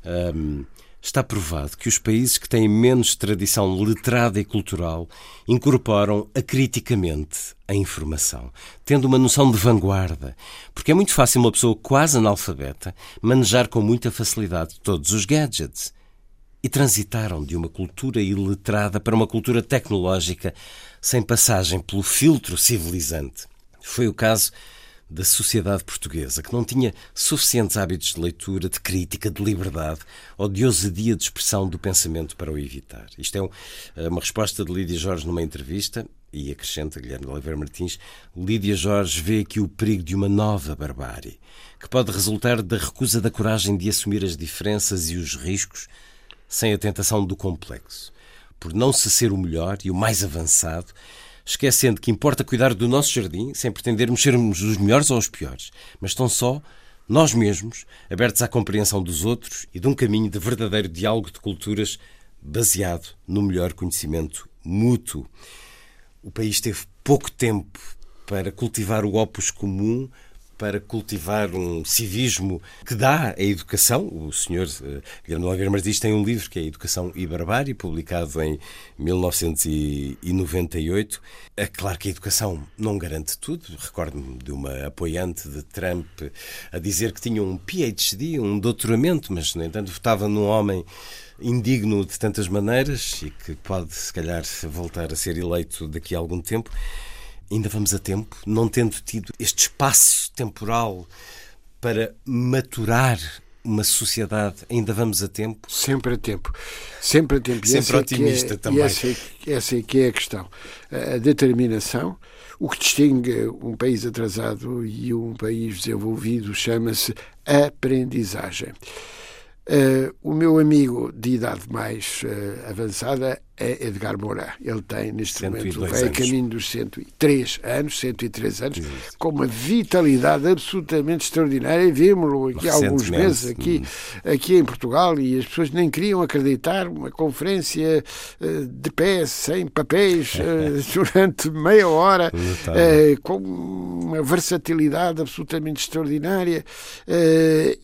Um, está provado que os países que têm menos tradição letrada e cultural incorporam acriticamente a informação, tendo uma noção de vanguarda, porque é muito fácil uma pessoa quase analfabeta manejar com muita facilidade todos os gadgets. E transitaram de uma cultura iletrada para uma cultura tecnológica sem passagem pelo filtro civilizante. Foi o caso da sociedade portuguesa, que não tinha suficientes hábitos de leitura, de crítica, de liberdade ou de ousadia de expressão do pensamento para o evitar. Isto é eh, uma resposta de Lídia Jorge numa entrevista e acrescenta Guilherme Oliveira Martins, Lídia Jorge vê aqui o perigo de uma nova barbárie, que pode resultar da recusa da coragem de assumir as diferenças e os riscos sem a tentação do complexo. Por não se ser o melhor e o mais avançado, esquecendo que importa cuidar do nosso jardim sem pretendermos sermos os melhores ou os piores, mas tão só nós mesmos, abertos à compreensão dos outros e de um caminho de verdadeiro diálogo de culturas baseado no melhor conhecimento mútuo. O país teve pouco tempo para cultivar o opus comum, para cultivar um civismo que dá a educação. O senhor uh, Guilherme Oliveira Martins tem um livro que é Educação e Barbárie, publicado em 1998. É claro que a educação não garante tudo. Recordo-me de uma apoiante de Trump a dizer que tinha um PhD, um doutoramento, mas, no entanto, votava num homem indigno de tantas maneiras e que pode, se calhar, voltar a ser eleito daqui a algum tempo ainda vamos a tempo, não tendo tido este espaço temporal para maturar uma sociedade, ainda vamos a tempo? Sempre a tempo. Sempre a tempo. Sempre otimista é, também. Essa, essa é que é a questão. A determinação. O que distingue um país atrasado e um país desenvolvido chama-se aprendizagem. Uh, o meu amigo de idade mais uh, avançada é Edgar Moura. Ele tem, neste momento, vai a caminho dos 103 anos, 103 anos, Isso. com uma vitalidade absolutamente extraordinária. Vimos-lo aqui há alguns meses aqui, hum. aqui em Portugal e as pessoas nem queriam acreditar. Uma conferência uh, de pé, sem papéis, [laughs] durante meia hora, com uma versatilidade absolutamente extraordinária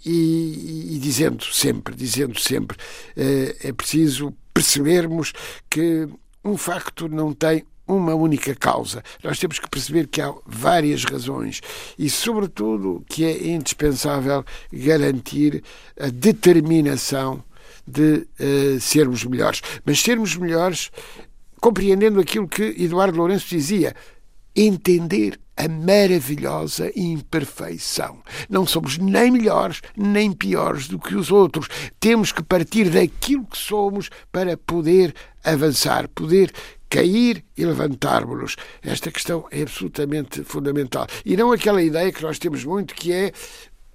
e, e dizendo sempre dizendo sempre, é preciso percebermos que um facto não tem uma única causa. Nós temos que perceber que há várias razões e, sobretudo, que é indispensável garantir a determinação de uh, sermos melhores. Mas sermos melhores compreendendo aquilo que Eduardo Lourenço dizia: entender a maravilhosa imperfeição. Não somos nem melhores nem piores do que os outros. Temos que partir daquilo que somos para poder avançar, poder cair e levantarmos-nos. Esta questão é absolutamente fundamental. E não aquela ideia que nós temos muito, que é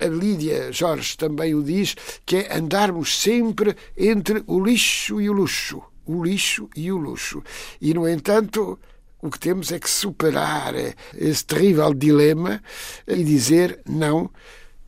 a Lídia Jorge também o diz, que é andarmos sempre entre o lixo e o luxo. O lixo e o luxo. E, no entanto, o que temos é que superar esse terrível dilema e dizer não.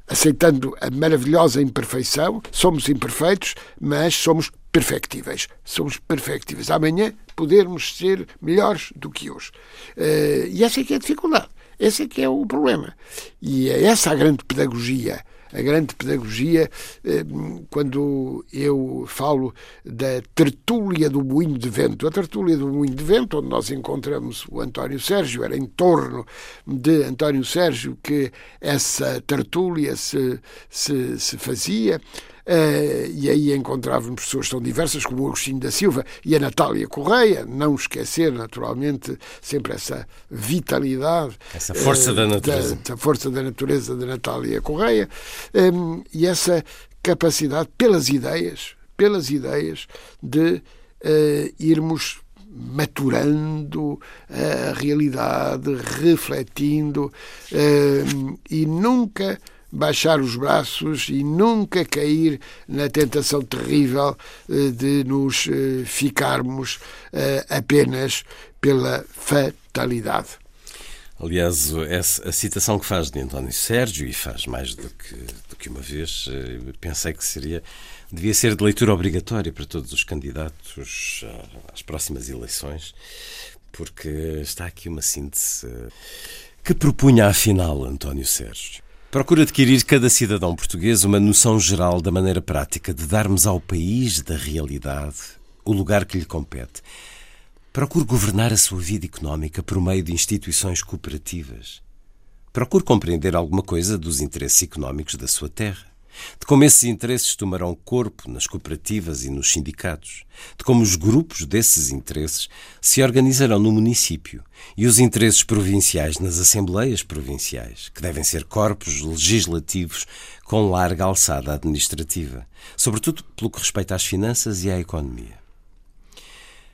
aceitando a maravilhosa imperfeição, somos imperfeitos, mas somos perfectíveis. Somos perfectíveis. Amanhã podermos ser melhores do que hoje. Uh, e essa é que é a dificuldade. Esse é que é o problema. E é essa a grande pedagogia a grande pedagogia, eh, quando eu falo da tertúlia do Moinho de Vento. A tertúlia do Moinho de Vento, onde nós encontramos o António Sérgio, era em torno de António Sérgio que essa tertúlia se, se, se fazia. Uh, e aí encontrávamos pessoas tão diversas como o Agostinho da Silva e a Natália Correia, não esquecer, naturalmente, sempre essa vitalidade. Essa força uh, da natureza. Da, força da natureza da Natália Correia ehm, e essa capacidade, pelas ideias, pelas ideias, de uh, irmos maturando a realidade, refletindo ehm, e nunca baixar os braços e nunca cair na tentação terrível eh, de nos eh, ficarmos eh, apenas pela fatalidade. Aliás, a citação que faz de António Sérgio, e faz mais do que, do que uma vez, pensei que seria devia ser de leitura obrigatória para todos os candidatos às próximas eleições, porque está aqui uma síntese que propunha afinal António Sérgio. Procura adquirir cada cidadão português uma noção geral da maneira prática de darmos ao país da realidade o lugar que lhe compete. Procure governar a sua vida económica por meio de instituições cooperativas. Procure compreender alguma coisa dos interesses económicos da sua terra de como esses interesses tomarão corpo nas cooperativas e nos sindicatos, de como os grupos desses interesses se organizarão no município e os interesses provinciais nas assembleias provinciais, que devem ser corpos legislativos com larga alçada administrativa, sobretudo pelo que respeita às finanças e à economia.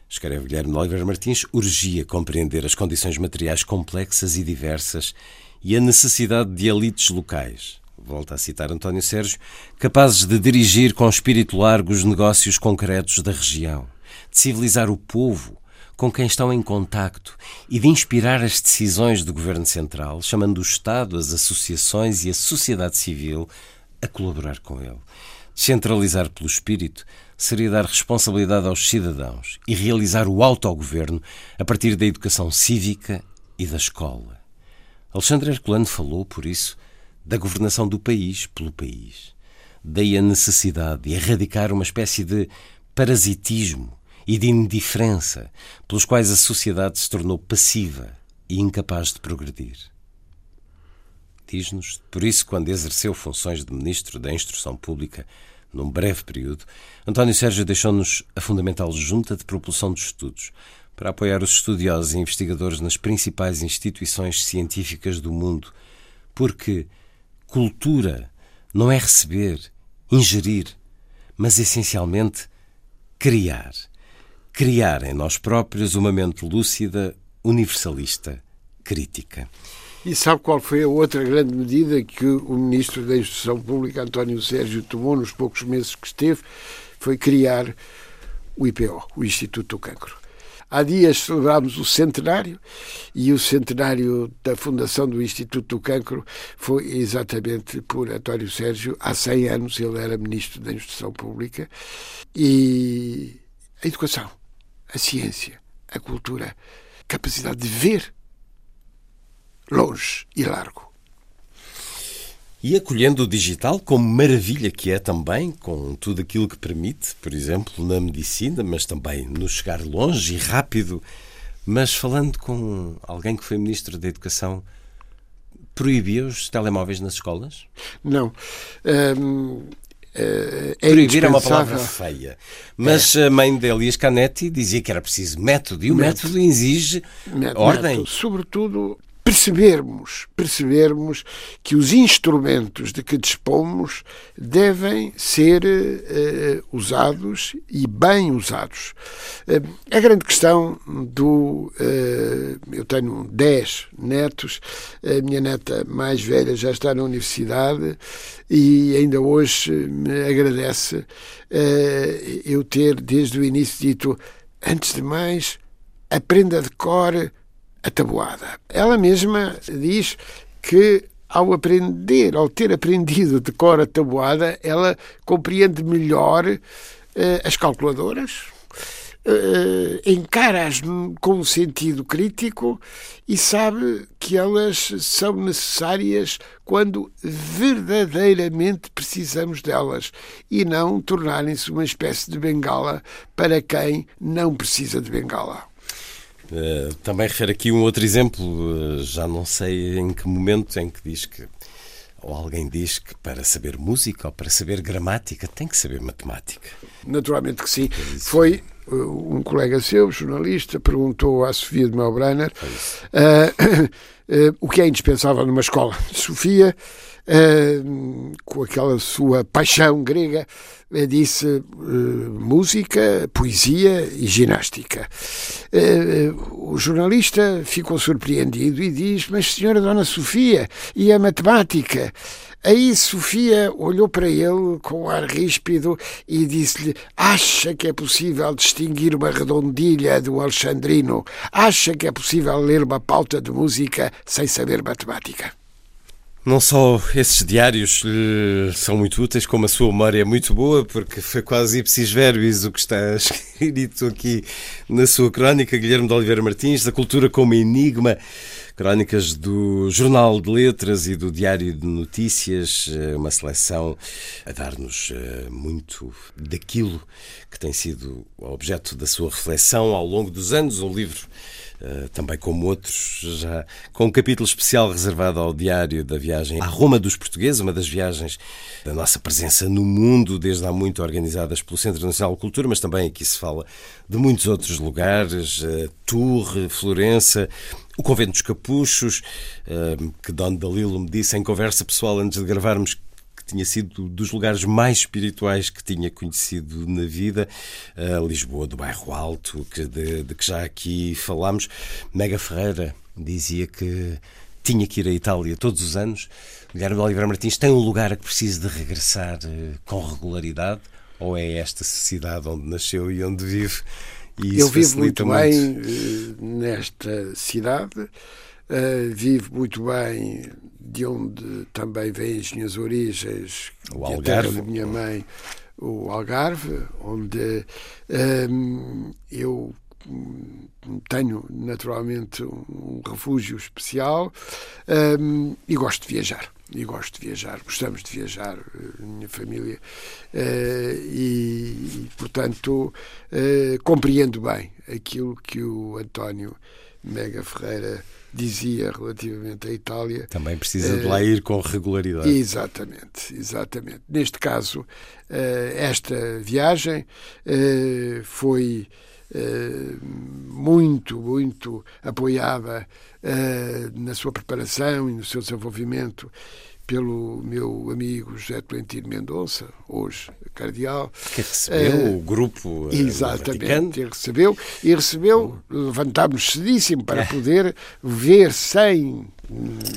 Escreve Guilherme Oliveira Martins, urgia compreender as condições materiais complexas e diversas e a necessidade de elites locais, volta a citar António Sérgio, capazes de dirigir com espírito largo os negócios concretos da região, de civilizar o povo com quem estão em contacto e de inspirar as decisões do Governo Central, chamando o Estado, as associações e a sociedade civil a colaborar com ele. Descentralizar pelo espírito seria dar responsabilidade aos cidadãos e realizar o autogoverno a partir da educação cívica e da escola. Alexandre Herculano falou, por isso, da governação do país pelo país. Daí a necessidade de erradicar uma espécie de parasitismo e de indiferença pelos quais a sociedade se tornou passiva e incapaz de progredir. Diz-nos, por isso, quando exerceu funções de Ministro da Instrução Pública, num breve período, António Sérgio deixou-nos a fundamental Junta de Propulsão dos Estudos, para apoiar os estudiosos e investigadores nas principais instituições científicas do mundo, porque Cultura não é receber, ingerir, mas essencialmente criar. Criar em nós próprios uma mente lúcida, universalista, crítica. E sabe qual foi a outra grande medida que o Ministro da Instrução Pública, António Sérgio, tomou nos poucos meses que esteve? Foi criar o IPO, o Instituto do Cancro. Há dias celebrámos o centenário e o centenário da fundação do Instituto do Cancro foi exatamente por António Sérgio. Há 100 anos ele era Ministro da Instrução Pública e a educação, a ciência, a cultura, capacidade de ver longe e largo e acolhendo o digital como maravilha que é também, com tudo aquilo que permite, por exemplo, na medicina, mas também no chegar longe e rápido. Mas falando com alguém que foi Ministro da Educação, proibia os telemóveis nas escolas? Não. Hum, é Proibir é uma palavra feia. Mas é. a mãe de Elias Canetti dizia que era preciso método, e o método, método exige método, ordem. Método, sobretudo percebermos, percebermos que os instrumentos de que dispomos devem ser uh, usados e bem usados. Uh, a grande questão do. Uh, eu tenho 10 netos, a minha neta mais velha já está na universidade e ainda hoje me agradece eu ter, desde o início, dito: antes de mais, aprenda de cor a tabuada. Ela mesma diz que ao aprender, ao ter aprendido de cor a tabuada, ela compreende melhor uh, as calculadoras, uh, encara-as com um sentido crítico e sabe que elas são necessárias quando verdadeiramente precisamos delas e não tornarem-se uma espécie de bengala para quem não precisa de bengala. Uh, também refere aqui um outro exemplo, uh, já não sei em que momento, em que diz que, ou alguém diz que para saber música ou para saber gramática tem que saber matemática. Naturalmente que sim. Foi uh, um colega seu, jornalista, perguntou à Sofia de Melbrenner [coughs] o que é indispensável numa escola. [laughs] Sofia com aquela sua paixão grega, uh, disse uh, música, poesia e ginástica. o jornalista ficou surpreendido e diz: Mas, senhora Dona Sofia, e a matemática? Aí Sofia olhou para ele com um ar ríspido e disse-lhe: Acha que é possível distinguir uma redondilha do Alexandrino? Acha que é possível ler uma pauta de música sem saber matemática? Não só esses diários lhe são muito úteis, como a sua memória é muito boa, porque foi quase ipsis verbis o que está [laughs] escrito aqui na sua crónica, Guilherme de Oliveira Martins, da cultura como enigma, crónicas do Jornal de Letras e do Diário de Notícias, eh, uma seleção a dar-nos eh, muito daquilo que tem sido objeto da sua reflexão ao longo dos anos, um livro eh, também como outros, já com um capítulo especial reservado ao diário da viagem à Roma dos Portugueses, uma das viagens da nossa presença no mundo, desde há muito organizadas pelo Centro Nacional de Cultura, mas também aqui se fala de muitos outros lugares, uh, Florença, o Convento dos Capuchos, uh, que Don Dalilo me disse em conversa pessoal antes de gravarmos tinha sido dos lugares mais espirituais que tinha conhecido na vida. Lisboa, do bairro Alto, que de, que já aqui falámos. Mega Ferreira dizia que tinha que ir à Itália todos os anos. Guilherme Oliveira Martins tem um lugar a que precisa de regressar uh, com regularidade? Ou é esta cidade onde nasceu e onde vive? E Eu vivo muito, muito bem uh, nesta cidade. Uh, vivo muito bem de onde também vêm as minhas origens, o Algarve. da minha mãe, o Algarve, onde um, eu tenho naturalmente um refúgio especial um, e gosto de viajar. E gosto de viajar, gostamos de viajar, eh, minha família, uh, e, portanto uh, compreendo bem aquilo que o António Mega Ferreira dizia relativamente à Itália. Também precisa de lá ir com regularidade. Exatamente, exatamente. Neste caso, eh, esta viagem eh, foi eh, muito, muito apoiada na sua preparação e no seu desenvolvimento pelo meu amigo José Tolentino Mendonça, hoje cardeal. Que recebeu uh, o grupo eh, Exatamente, ele recebeu. E recebeu, levantámos cedíssimo para é. poder ver sem...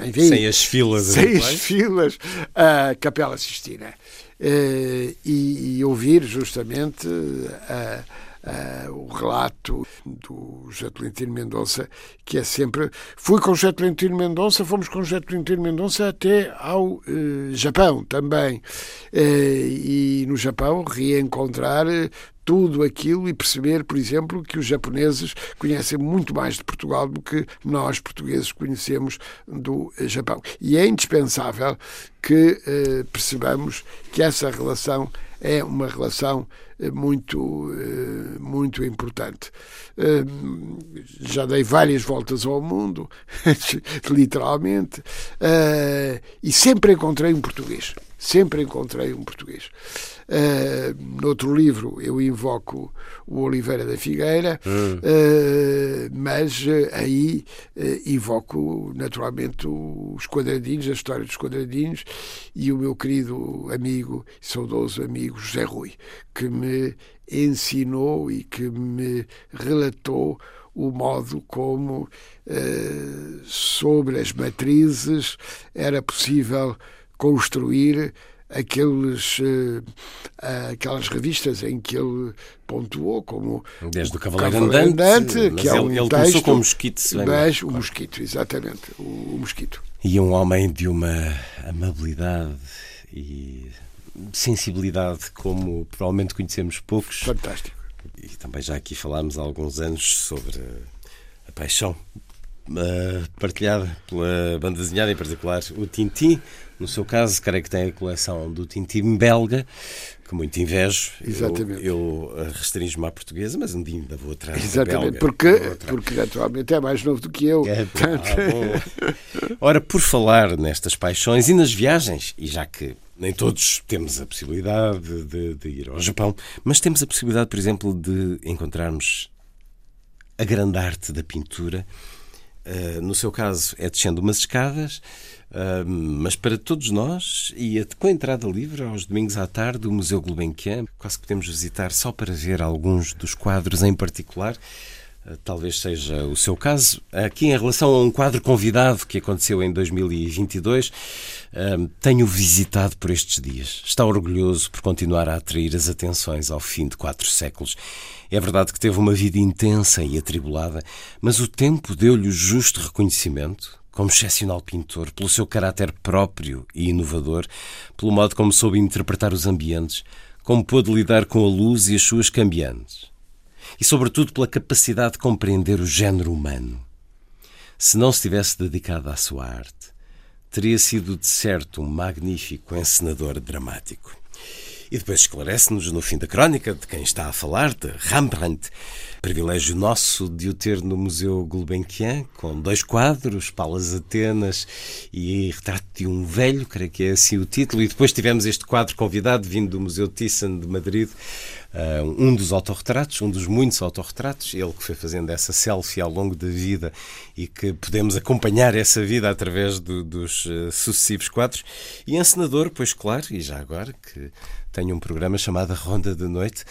Enfim, sem as filas. Sem as filas a Capela Sistina. Uh, e, e, ouvir justamente a uh, o relato do José Tolentino Mendonça, que é sempre. Fui com José Tolentino Mendonça, fomos com José Tolentino Mendonça até ao uh, Japão também. Uh, e no Japão reencontrar tudo aquilo e perceber, por exemplo, que os japoneses conhecem muito mais de Portugal do que nós, portugueses, conhecemos do Japão. E é indispensável que eh, percebamos que essa relação é uma relação eh, muito, eh, muito importante. Eh, já dei várias voltas ao mundo, [laughs] literalmente, e sempre encontrei um português. Sempre encontrei um português. Uh, noutro livro eu invoco o Oliveira da Figueira, uh, mas uh, aí invoco naturalmente os quadradinhos, a história dos quadradinhos e o meu querido amigo, saudoso amigo José Rui, que me ensinou e que me relatou o modo como sobre as matrizes era possível construir aqueles, uh, aquelas revistas em que ele pontuou como Desde o Cavaleiro, Cavaleiro Andante, Andante que é um ele, texto, começou com o Mosquito. Mas o Mosquito, exatamente, o, o Mosquito. E um homem de uma amabilidade e sensibilidade como provavelmente conhecemos poucos. Fantástico. E também já aqui falámos há alguns anos sobre a paixão uh, partilhada pela banda desenhada, em particular o Tintin. No seu caso, creio que tem a coleção do Tintin belga, que muito invejo. Exatamente. Eu, eu restringo-me à portuguesa, mas um dia ainda vou atrás Exatamente, belga, porque, porque naturalmente é mais novo do que eu. É, [laughs] ah, Ora, por falar nestas paixões e nas viagens, e já que nem todos temos a possibilidade de, de, ir ao Japão, mas temos a possibilidade, por exemplo, de encontrarmos a grande arte da pintura. Uh, no seu caso, é descendo umas escadas, mas para todos nós, e com a entrada livre, aos domingos à tarde, o Museu Gulbenkian, quase podemos visitar só para ver alguns dos quadros em particular. Eh, talvez seja o seu caso. Aqui, em relação a um quadro convidado que aconteceu em 2022, eh, tenho visitado por estes dias. Está orgulhoso por continuar a atrair as atenções ao fim de quatro séculos. É verdade que teve uma vida intensa e atribulada, mas o tempo deu-lhe o justo reconhecimento como excepcional pintor, pelo seu caráter próprio e inovador, pelo modo como soube interpretar os ambientes, como pôde lidar com a luz e as suas cambiantes e, sobretudo, pela capacidade de compreender o género humano. Se não se tivesse dedicado à sua arte, teria sido de certo um magnífico encenador dramático. E depois esclarece-nos no fim da crónica de quem está a falar, de Rembrandt. Privilégio nosso de o ter no Museu Gulbenkian, com dois quadros, Palas Atenas e Retrato de um Velho, creio que é assim o título. E depois tivemos este quadro convidado, vindo do Museu Thyssen de Madrid, uh, um dos autorretratos, um dos muitos autorretratos, ele que foi fazendo essa selfie ao longo da vida e que podemos acompanhar essa vida através do, dos uh, sucessivos quadros. E encenador, pois claro, e já agora, que tem um programa chamado Ronda da Noite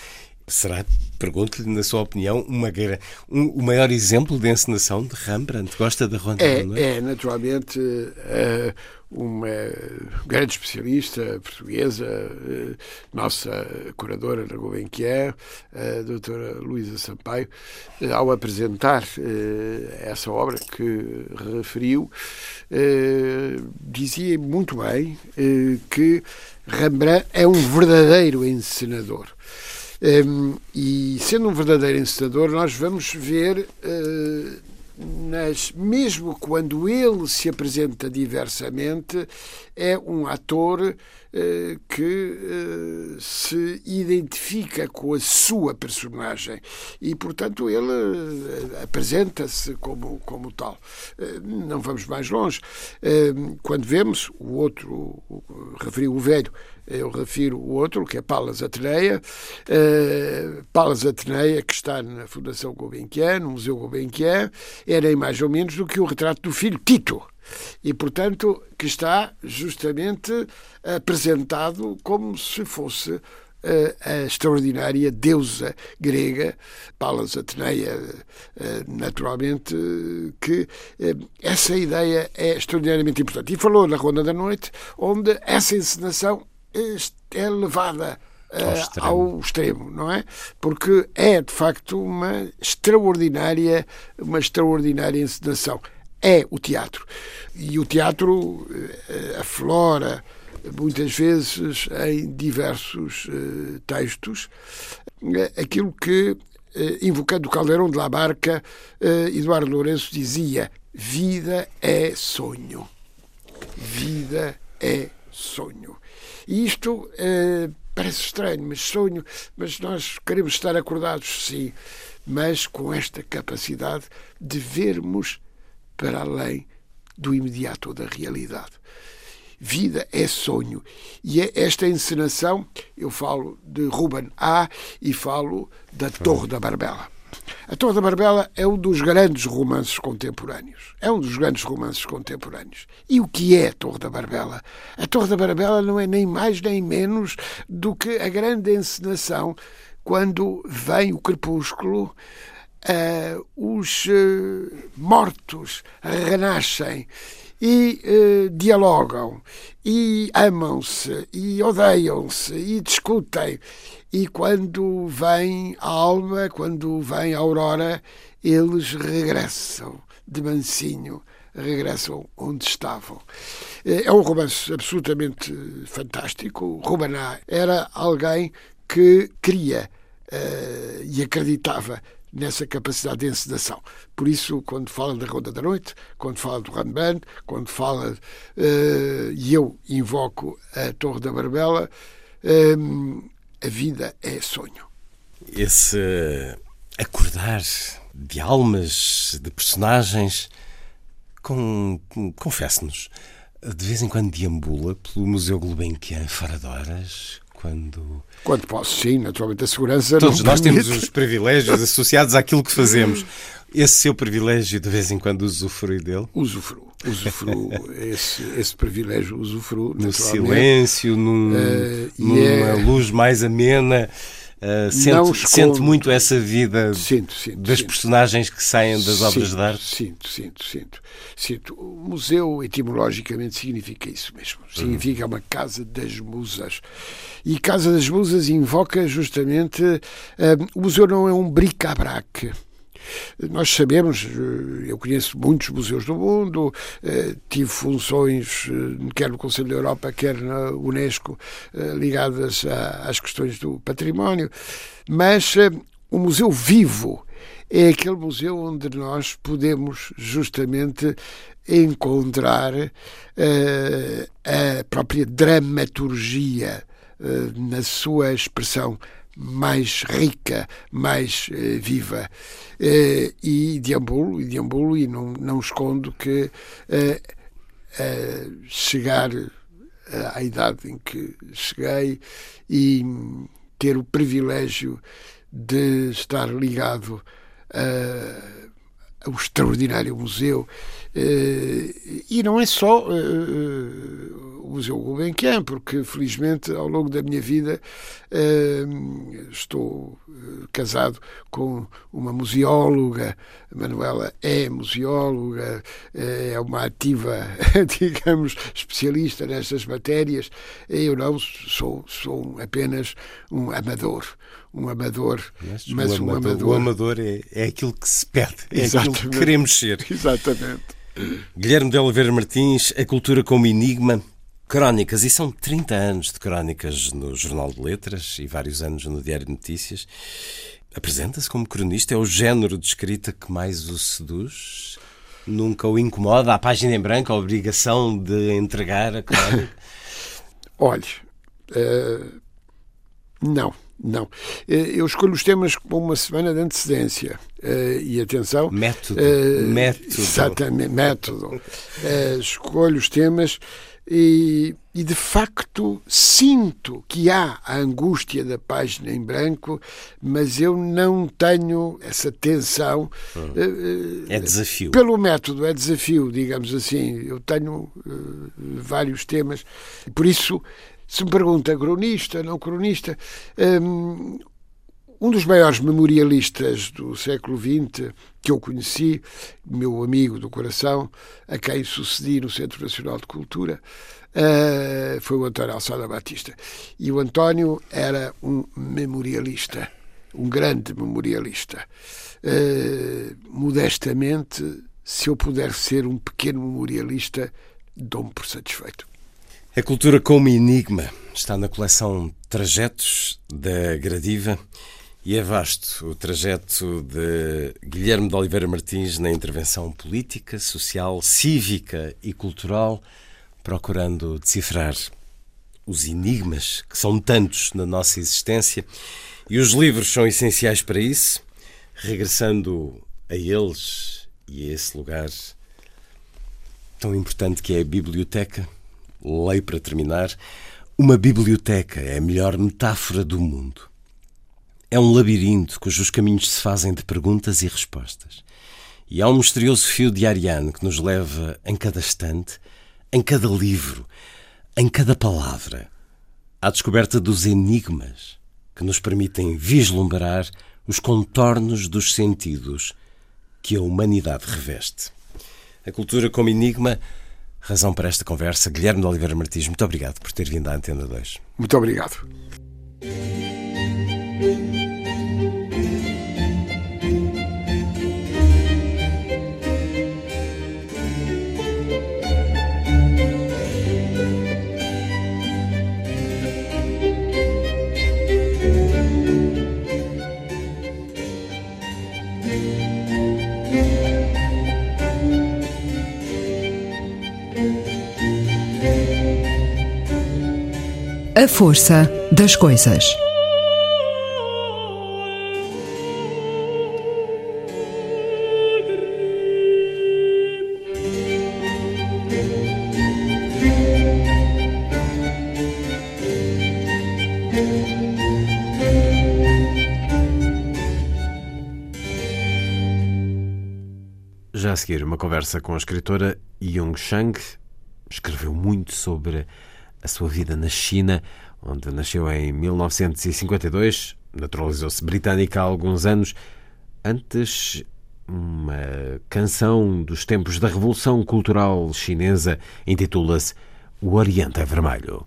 Será, pergunto-lhe, na sua opinião, uma, um, o maior exemplo de encenação de Rembrandt? Gosta da Ronda é, da Noite? É, naturalmente, uh, uma grande especialista portuguesa, uh, nossa curadora na Gulbenkian, a doutora Luísa Sampaio, uh, ao apresentar essa obra que referiu, dizia muito bem que Rembrandt é um verdadeiro encenador. Um, e sendo um verdadeiro encenador, nós vamos ver, nas, mesmo quando ele se apresenta diversamente, é um ator que uh, se identifica com a sua personagem e, portanto, ele apresenta-se como, como tal. não vamos mais longe. quando vemos o outro, referiu o velho, eu refiro o outro, que é Palas Ateneia. Palas Ateneia, que está na Fundação Gulbenkian, no Museu Gulbenkian, nem mais ou menos do que o retrato do filho Tito. E, portanto, que está justamente apresentado como se fosse eh, a extraordinária deusa grega, Palas Ateneia, eh, naturalmente, que essa ideia é extraordinariamente importante. E falou na Ronda da Noite, onde essa encenação é levada ao, extremo. ao, extremo. não é? Porque é de facto uma extraordinária, uma extraordinária encenação. É o teatro. E o teatro uh, aflora muitas vezes em diversos uh, textos aquilo que, invocando o Caldeirão de la Barca, Eduardo Lourenço dizia: vida é sonho. Vida é sonho. E isto eh, parece estranho, mas sonho, mas nós queremos estar acordados, sim, mas com esta capacidade de vermos para além do imediato da realidade. Vida é sonho. E é esta encenação, eu falo de Ruben A e falo da Torre da Barbela. A Torre da Barbela é um dos grandes romances contemporâneos. É um dos grandes romances contemporâneos. E o que é a Torre da Barbela? A Torre da Barbela não é nem mais nem menos do que a grande encenação quando vem o crepúsculo, uh, os uh, mortos renascem e uh, dialogam, e amam-se, e odeiam-se, e discutem. E quando vem a alma, quando vem a aurora, eles regressam de mansinho, regressam onde estavam. É um romance absolutamente fantástico. Rubaná era alguém que queria uh, e acreditava nessa capacidade de encenação. Por isso, quando fala da Ronda da Noite, quando fala do Rembrandt, quando fala, uh, e eu invoco a Torre da Barbela, uh, a vida é sonho. Esse acordar de almas, de personagens, com, confesse-nos, de vez em quando deambula pelo Museu Gulbenkian fora de horas, quando... Quando posso, sim, naturalmente a segurança Todos nós permite. temos os privilégios associados àquilo que fazemos. Esse seu privilégio, de vez em quando, usufrui dele? Usufruo. Usufruo [laughs] esse, esse privilégio, usufruo. No silêncio, num, uh, numa é... luz mais amena. Uh, sente, sente, muito essa vida sinto, sinto, das sinto. personagens que saem das obras de arte? Sinto, sinto, sinto, sinto. O museu, etimologicamente, significa isso mesmo. Significa uma casa das musas. E Casa das Musas invoca justamente. Uh, o museu não é um bric-a-brac nós sabemos, eh, eu conheço muitos museus do mundo, eh, tive funções eh, quer no Conselho da Europa, quer na Unesco, ligadas às questões do património, mas o museu vivo é aquele museu onde nós podemos justamente encontrar a própria dramaturgia na sua expressão mais rica, mais uh, viva. Uh, e deambulo, e deambulo, e não, não escondo que uh, chegar à idade em que cheguei e ter o privilégio de estar ligado ao extraordinário museu. E não é só Museu Gulbenkian, porque felizmente ao longo da minha vida uh, estou uh, casado com uma museóloga, Manuela é museóloga, uh, é uma ativa, [laughs] digamos, especialista nestas matérias. Eu não sou, sou apenas um amador um amador, mas, mas um amador. O amador é, é aquilo que se perde, é Exatamente. aquilo que queremos ser. [laughs] Exatamente. Guilherme de Oliveira Martins, A Cultura como Enigma, Crónicas, e são 30 anos de crónicas no Jornal de Letras e vários anos no Diário de Notícias. Apresenta-se como cronista, é o género de escrita que mais o seduz? Nunca o incomoda? A página em branco, a obrigação de entregar a crónica? [laughs] Olhe, uh, não, não. Uh, eu escolho os temas com uma semana de antecedência. Uh, e atenção. Método. método. Exatamente, método. [laughs] escolho os temas e, e, de facto sinto que há a angústia da página em branco, mas eu não tenho essa tensão. Hum. É desafio. Pelo método, é desafio, digamos assim. Eu tenho uh, vários temas, por isso, se me pergunta cronista, não cronista, um, um dos maiores memorialistas do século XX que eu conheci, meu amigo do coração, a quem sucedi no Centro Nacional de Cultura, uh, foi o António Alçada Batista. E o António era um memorialista, um grande memorialista. Uh, modestamente, se eu puder ser um pequeno memorialista, dou-me por satisfeito. A cultura como enigma está na coleção Trajetos da Gradiva. E é vasto o trajeto de Guilherme de Oliveira Martins na intervenção política, social, cívica e cultural, procurando decifrar os enigmas que são tantos na nossa existência. E os livros são essenciais para isso, regressando a eles e a esse lugar tão importante que é a biblioteca. Leio para terminar. Uma biblioteca é a melhor metáfora do mundo. É um labirinto cujos caminhos se fazem de perguntas e respostas. E há um misterioso fio de Ariane que nos leva em cada estante, em cada livro, em cada palavra, à descoberta dos enigmas que nos permitem vislumbrar os contornos dos sentidos que a humanidade reveste. A cultura como enigma Razão para esta conversa. Guilherme de Oliveira Martins, muito obrigado por ter vindo à Antena 2. Muito obrigado. A força das coisas. Já a seguir, uma conversa com a escritora Yung Shang. Escreveu muito sobre a sua vida na China, onde nasceu em 1952, naturalizou-se britânica há alguns anos. Antes, uma canção dos tempos da Revolução Cultural Chinesa intitula-se O Oriente é Vermelho.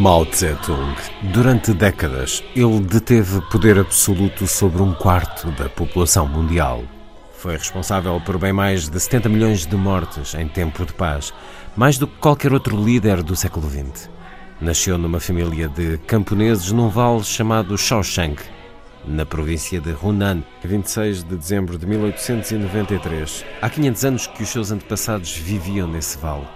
Mao Tse-tung. Durante décadas, ele deteve poder absoluto sobre um quarto da população mundial. Foi responsável por bem mais de 70 milhões de mortes em tempo de paz, mais do que qualquer outro líder do século XX. Nasceu numa família de camponeses num vale chamado Shaoshang, na província de Hunan, 26 de dezembro de 1893. Há 500 anos que os seus antepassados viviam nesse vale.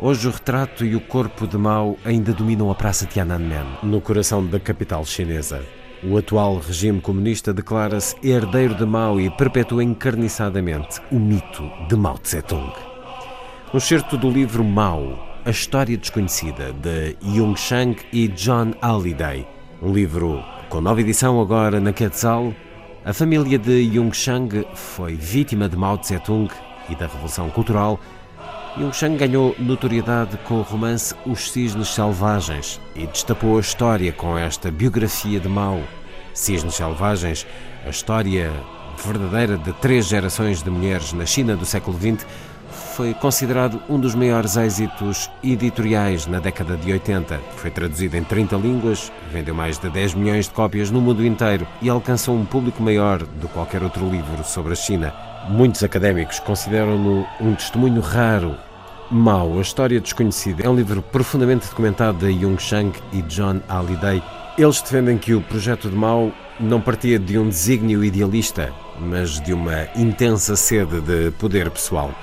Hoje o retrato e o corpo de Mao ainda dominam a Praça Tiananmen, no coração da capital chinesa. O atual regime comunista declara-se herdeiro de Mao e perpetua encarniçadamente o mito de Mao Tse-tung. Um certo do livro Mao, A História Desconhecida, de Yung Shang e John Halliday. Um livro com nova edição agora na Quetzal. A família de Yung Shang foi vítima de Mao Tse-tung e da Revolução Cultural Yung Shang ganhou notoriedade com o romance Os Cisnes Selvagens e destapou a história com esta biografia de Mao. Cisnes Selvagens, a história verdadeira de três gerações de mulheres na China do século XX, foi considerado um dos maiores êxitos editoriais na década de 80. Foi traduzido em 30 línguas, vendeu mais de 10 milhões de cópias no mundo inteiro e alcançou um público maior do que qualquer outro livro sobre a China. Muitos académicos consideram-no um testemunho raro. Mao, a História Desconhecida, é um livro profundamente documentado de Yung Shang e John Halliday. Eles defendem que o projeto de Mao não partia de um desígnio idealista, mas de uma intensa sede de poder pessoal.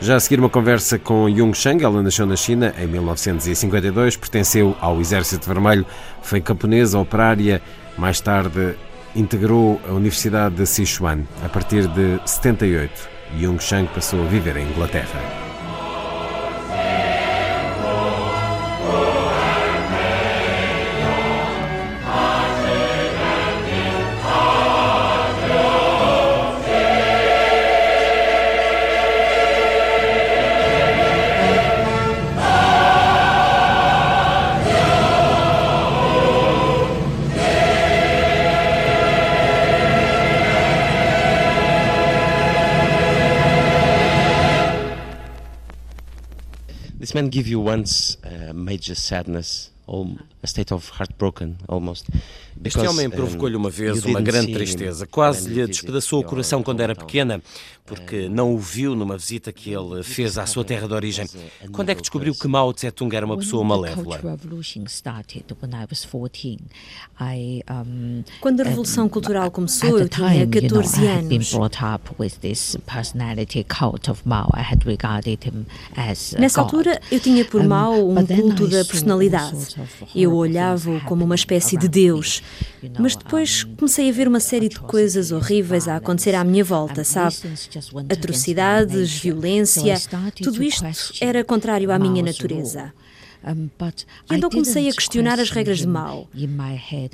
Já a seguir uma conversa com Yung Shang, ela nasceu na China em 1952, pertenceu ao Exército Vermelho, foi camponesa, operária, mais tarde integrou a Universidade de Sichuan. A partir de 78, Yung Shang passou a viver em Inglaterra. Man give you once uh, major sadness, or a state of heartbroken almost? Este homem provocou-lhe uma vez uma grande tristeza, quase lhe despedaçou o coração quando era pequena, porque não o viu numa visita que ele fez à sua terra de origem. Quando é que descobriu que Mao Tse-tung era uma pessoa malévola? Quando a Revolução Cultural começou, eu tinha 14 anos. Nessa altura, eu tinha por Mao um culto da personalidade. Eu olhava-o como uma espécie de Deus. Mas depois comecei a ver uma série de coisas horríveis a acontecer à minha volta, sabe? Atrocidades, violência, tudo isto era contrário à minha natureza. E então comecei a questionar as regras de Mao.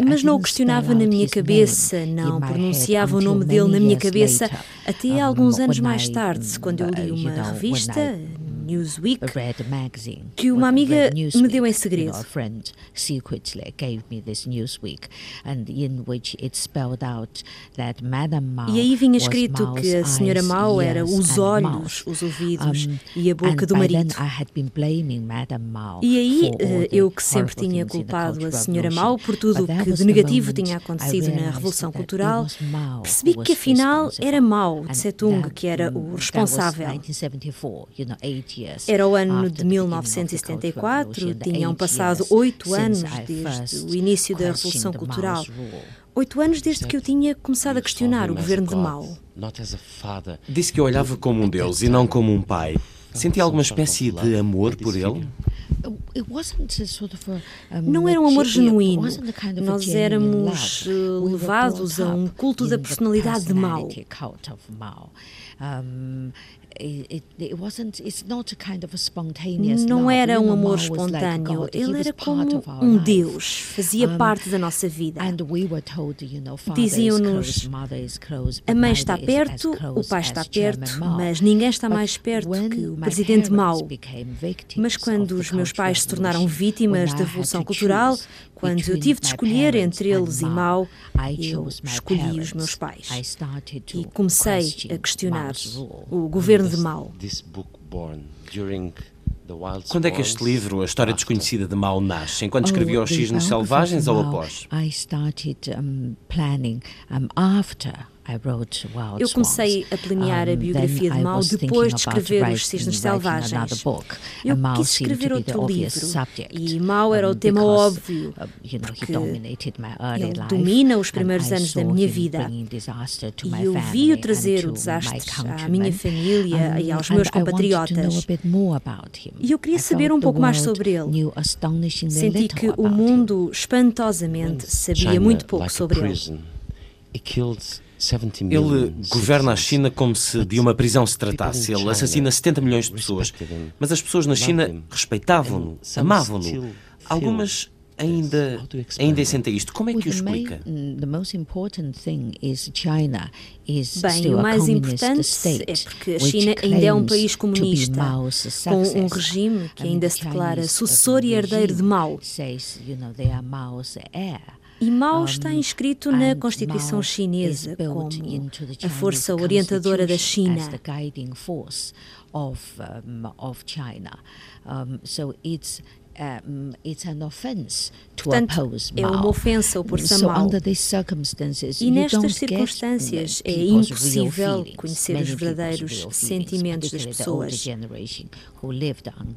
Mas não o questionava na minha cabeça, não pronunciava o nome dele na minha cabeça, até alguns anos mais tarde, quando eu li uma revista, Newsweek, que uma amiga me deu em segredo. E aí vinha escrito que a senhora Mao era os olhos, os ouvidos e a boca do marido. E aí eh, eu que sempre tinha culpado a senhora Mao por tudo o que de negativo tinha acontecido na Revolução Cultural, percebi que afinal era Mao Tse-tung que era o responsável. Era o ano de 1974, tinham passado oito anos desde o início da Revolução Cultural. Oito anos desde que eu tinha começado a questionar o governo de Mao. Disse que eu olhava como um Deus e não como um pai. Sentia alguma espécie de amor por ele? Não era um amor genuíno. Nós éramos levados a um culto da personalidade de Mao. Não era um amor espontâneo, ele era como um Deus, fazia parte da nossa vida. Diziam-nos: a mãe está perto, o pai está perto, mas ninguém está mais perto que o presidente Mao. Mas quando os meus pais se tornaram vítimas da Revolução Cultural, quando eu tive de escolher entre eles e Mao, eu escolhi os meus pais. E comecei a questionar o governo de Mao. Quando é que este livro, A História Desconhecida de Mao, nasce? Enquanto Oh, escrevia Os Cisnes Selvagens ou após? Eu comecei a planear a biografia de Mao depois de escrever Os Cisnes Selvagens. Eu quis escrever outro livro e Mao era o tema óbvio, porque ele domina os primeiros anos da minha vida e eu vi-o trazer o desastre à minha família e aos meus compatriotas. E eu queria saber um pouco mais sobre ele. Senti que o mundo, espantosamente, sabia muito pouco sobre ele. Ele governa a China como se de uma prisão se tratasse. Ele assassina 70 milhões de pessoas. Mas as pessoas na China respeitavam-no, amavam-no. Algumas ainda, ainda sentem isto. Como é que o explica? Bem, o mais importante é porque a China ainda é um país comunista, com um regime que ainda se declara sucessor e herdeiro de Mao. E Mao está inscrito na Constituição Chinesa como a força orientadora da China. Portanto, é uma ofensa opor-se a Mao. E nestas circunstâncias é impossível conhecer os verdadeiros sentimentos das pessoas.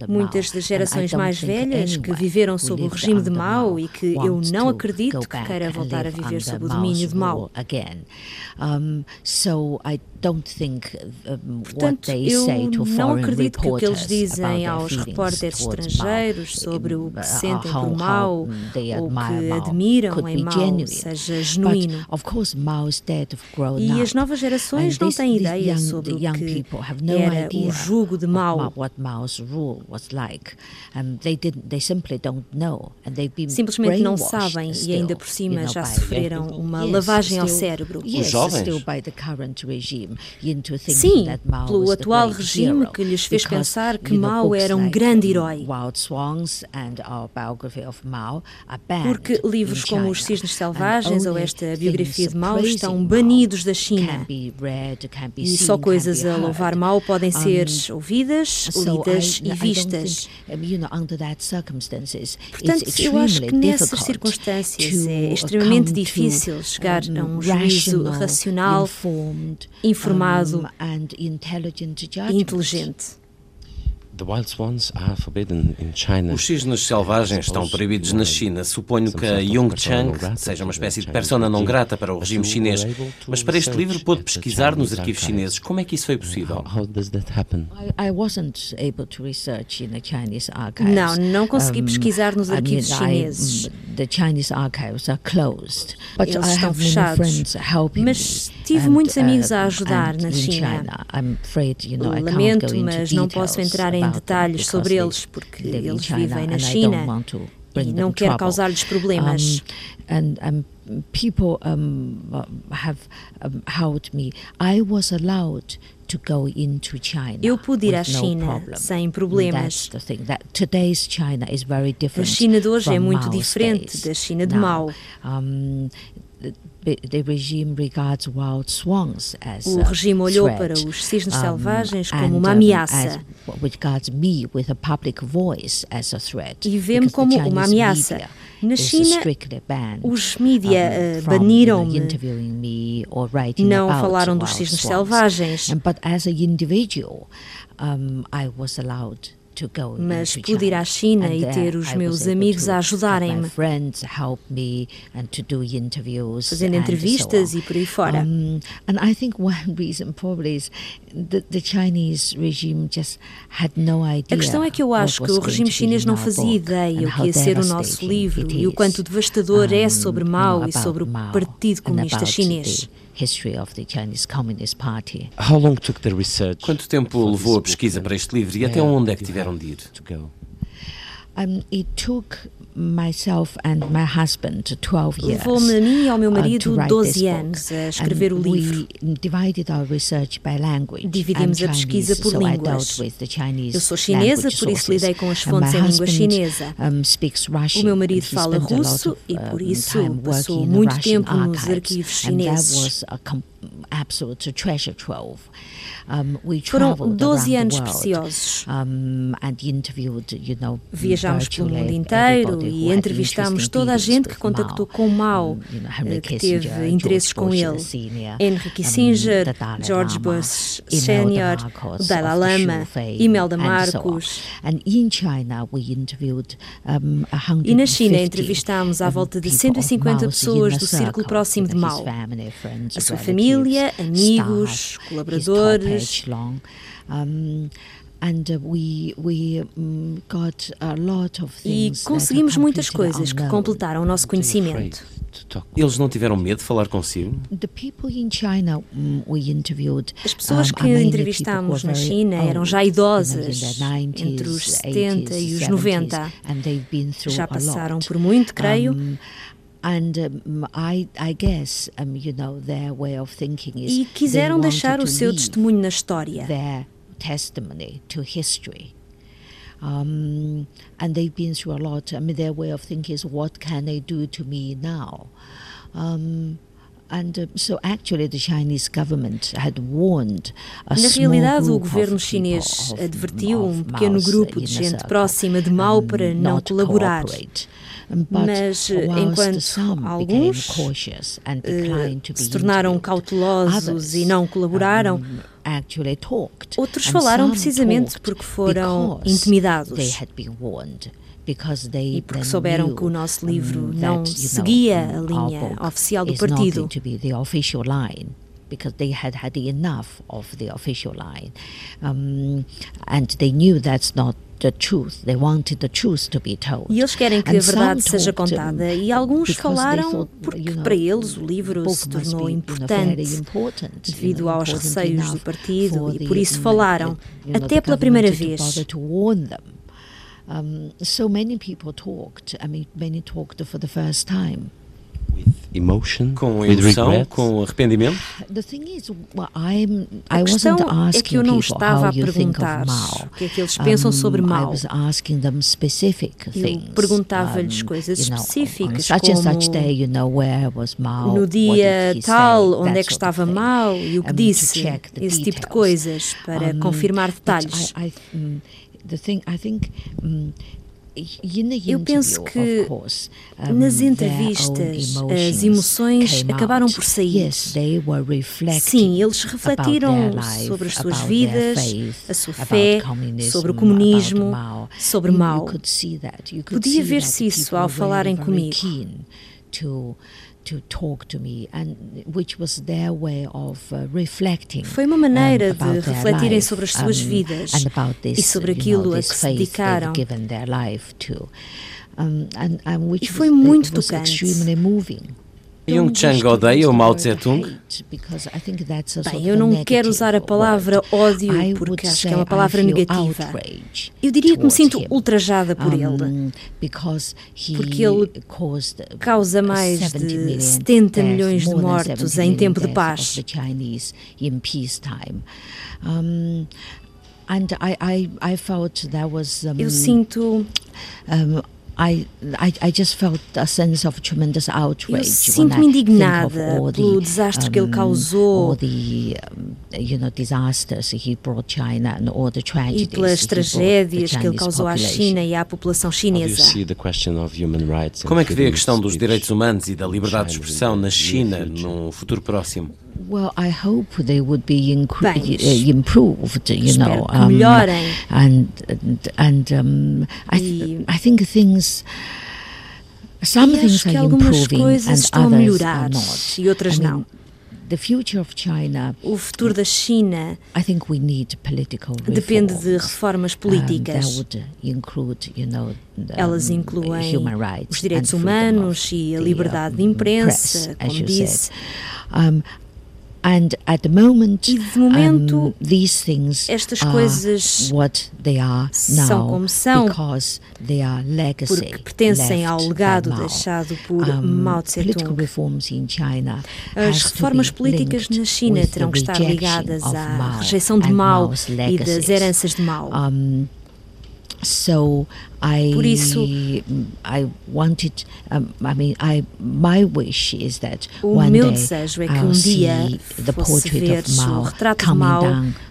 Muitas das gerações mais velhas que viveram sob o regime de Mao e que eu não acredito que queira voltar a viver sob o domínio de Mao. Portanto, eu não acredito que o que eles dizem aos repórteres estrangeiros sobre o que sentem por Mao ou que admiram em Mao seja genuíno. E as novas gerações não têm ideia sobre o que era o jugo de Mao. Simplesmente não sabem e ainda por cima já sofreram uma lavagem ao cérebro. Os jovens? Sim, pelo atual regime que lhes fez pensar que Mao era um grande herói. Porque livros como Os Cisnes Selvagens ou esta biografia de Mao estão banidos da China. E só coisas a louvar Mao podem ser ouvidas, lidas e vistas. Portanto, eu acho que nessas circunstâncias é extremamente difícil chegar a um juízo racional, informado e inteligente. Os cisnes selvagens estão proibidos na China. Suponho que a Yung Chang seja uma espécie de persona não grata para o regime chinês. Mas para este livro pôde pesquisar nos arquivos chineses. Como é que isso foi possível? Não, não consegui pesquisar nos arquivos chineses. Eles estão fechados. Mas tive muitos amigos a ajudar na China. Lamento, mas não posso entrar em detalhes sobre eles porque eles vivem na China e não quero causar-lhes problemas. people um, have um, helped me. I was allowed to go into China. Eu pude ir à China no sem problemas. China is very different. A China de hoje é muito diferente da China de Mao. Um, the regime regards wild swans as o regime olhou para os cisnes selvagens como uma ameaça. me with a public voice as a threat. E vê-me como uma ameaça. Na China, os mídia uh, baniram-me, não falaram dos cisnes selvagens. But as an individual, um, I was allowed mas pude ir à China e ter os meus amigos a ajudarem-me, fazendo entrevistas e por aí fora. [laughs] A questão é que eu acho que o regime chinês não fazia ideia o que ia ser o nosso livro e o quanto devastador é sobre Mao e sobre o Partido Comunista Chinês history of the Chinese Communist Party. How long took the research? Quanto tempo levou a pesquisa para este livro e até onde é que tiveram de ir? Um, it took myself and my husband 12 years. Levou-me a mim e ao meu marido 12 anos a escrever o livro. divided our research by language. Dividimos a pesquisa por so línguas. Eu sou chinesa, por isso lidei com as fontes em língua chinesa. O meu marido fala russo e por isso passou muito tempo nos arquivos chineses. Foram 12 anos preciosos. Viajámos pelo mundo inteiro e entrevistámos toda a gente que contactou com Mao, eh, que teve interesses com ele. Henry Kissinger, George Bush Sr., Dalai Lama, Imelda Marcos. E na China entrevistámos à volta de 150 pessoas do círculo próximo de Mao. A sua família, amigos, colaboradores, page long. Um, and uh, we we got a lot of e conseguimos muitas coisas que completaram o nosso conhecimento. Eles não tiveram medo de falar consigo? As pessoas que entrevistámos na China eram já idosas, entre os 70 e os 90. Já passaram por muito, creio. And I, I guess, you know, their way of thinking is e quiseram deixar o seu testemunho na história. Their testimony to history. Um, and they've been through a lot. I mean, their way of thinking is, what can they do to me now? Um, and uh, so actually the Chinese government had warned a Na realidade, o governo chinês advertiu um pequeno grupo de gente próxima de Mao para não colaborar. Mas enquanto alguns uh, se tornaram cautelosos e não colaboraram, outros falaram precisamente porque foram intimidados. e porque souberam que o nosso livro não seguia a linha oficial do partido. because they had had enough of the official line, um, and they knew that's not the truth. They wanted the truth to be told. E eles querem que a verdade seja contada. E alguns falaram porque para eles o livro se tornou importante devido aos receios do partido e por isso falaram até pela primeira vez. Um, so many people talked. I mean, many talked for the first time. With emotion, com emoção, com arrependimento? I'm, A I questão é que eu não estava a perguntar o que é que eles pensam sobre I Mao. was asking them specific Eu perguntava-lhes coisas específicas, such and such como day, you know, where was Mao, no dia tal, onde é que estava. Mao e o que disse, esse tipo de coisas, para confirmar detalhes. Eu penso que nas entrevistas as emoções acabaram por sair. Sim, eles refletiram sobre as suas vidas, a sua fé, sobre o comunismo, sobre Mao. could Podia ver-se isso ao falarem comigo. Keen to to talk to me and which was their way of reflecting Foi uma maneira de refletirem sobre as suas vidas e sobre aquilo a que se dedicaram. E foi was, muito tocante. Jung Chang odeia o Mao Tung? Bem, eu não quero usar a palavra ódio porque acho que é uma palavra negativa. Eu diria que me sinto ultrajada por ele. Porque ele causa mais de 70 milhões de mortos em tempo de paz. And I, I, I felt that was, Eu sinto I, I, I just felt a sense of tremendous outrage. Eu sinto-me indignada pelo desastre que ele causou all the, um, you know, disasters he brought China and all the e tragedies pelas he brought the tragédias que ele causou à population. China e à população How do you chinesa. see the question of human rights and Como é que vê a questão dos direitos humanos e da liberdade de expressão the na China num futuro próximo? Well, I hope they would be Bem, uh, improved, you know, que melhorem. and and, and um, I, th- I think things. Some E things acho que are algumas improving coisas and estão a others melhorar are not. e outras I mean, não. The future of China, O futuro da China I think we need political depende de reformas Um, that políticas. would include, you know, the, Elas incluem human rights os direitos humanos e a the, liberdade de um, imprensa, press, como disse. Um, and at the moment, E de momento, um, these things estas are coisas what they are são now como são, because they are legacy porque pertencem ao legado deixado por Um, Mao Tse-tung. As reformas políticas na China terão que estar ligadas à rejeição de Mao e das heranças de Mao. Um, so I, Por isso- I wanted. Um, I mean, I my wish is that O one meu desejo é que um dia fosse portrait ver of o Mao retrato de coming Mao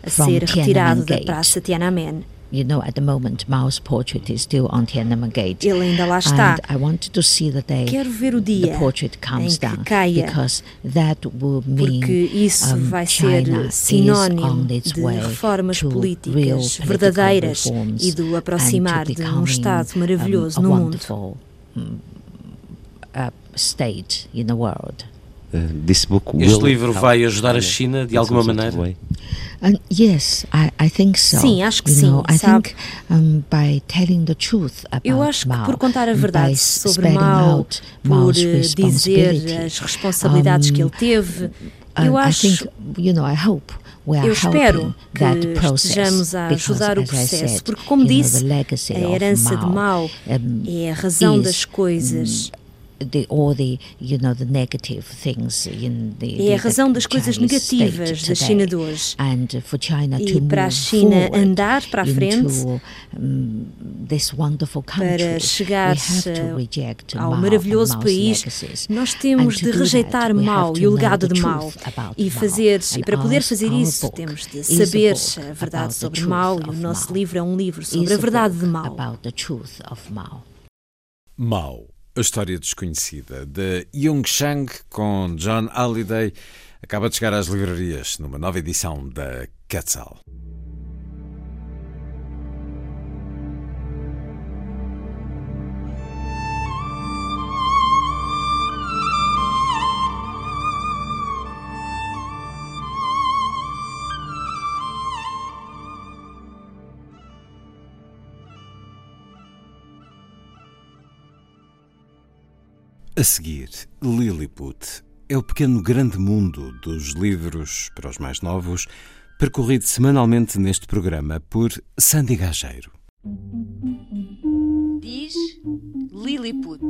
a ser retirado da. Praça Tiananmen. You know, at the moment, Mao's portrait is still on Tiananmen Gate. Ele ainda lá está. And I wanted to see the day Quero ver o dia the portrait comes down because that will mean porque isso um, vai ser China is sinónimo de way reformas políticas verdadeiras reforms e do and aproximar to de um Estado maravilhoso um, a no mundo. wonderful, um, uh, state in the world. Uh, this book Este will livro vai ajudar a China de alguma some sort of maneira? way. And yes, I, I think so. Sim, acho que you sim, know, I sabe? think um, by telling the truth about Eu acho que por contar a and verdade by sobre spelling Mao, out por eh, responsibility, dizer as responsabilidades que ele teve, um, eu I acho think, you know, I hope we are Eu espero helping que that process estejamos a because, ajudar o as I processo, said, porque, como disse, the legacy a of herança de Mao um, é a razão is, das coisas. The, all the you know the negative things in the, É a the- razão the das coisas Chinese negativas da China de hoje. And for China E to para a China andar para a frente, into, um, this wonderful country, para chegar we have to reject ao Mao maravilhoso Mao's país, legacies. nós temos And to de rejeitar that, we Mao have to e o know legado the de Mao. truth about E Mao. fazer And e para poder fazer our isso, temos de saber a verdade about the sobre truth Mao e of o nosso Mao. livro é um livro sobre a verdade de Mao. The Mao. A história desconhecida de Jung Chang com John Halliday, acaba de chegar às livrarias numa nova edição da Quetzal. A seguir, Lilliput é o pequeno grande mundo dos livros para os mais novos, percorrido semanalmente neste programa por Sandy Gageiro. Diz Lilliput.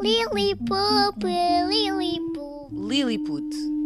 Lilliput, Lilliput. Lilliput.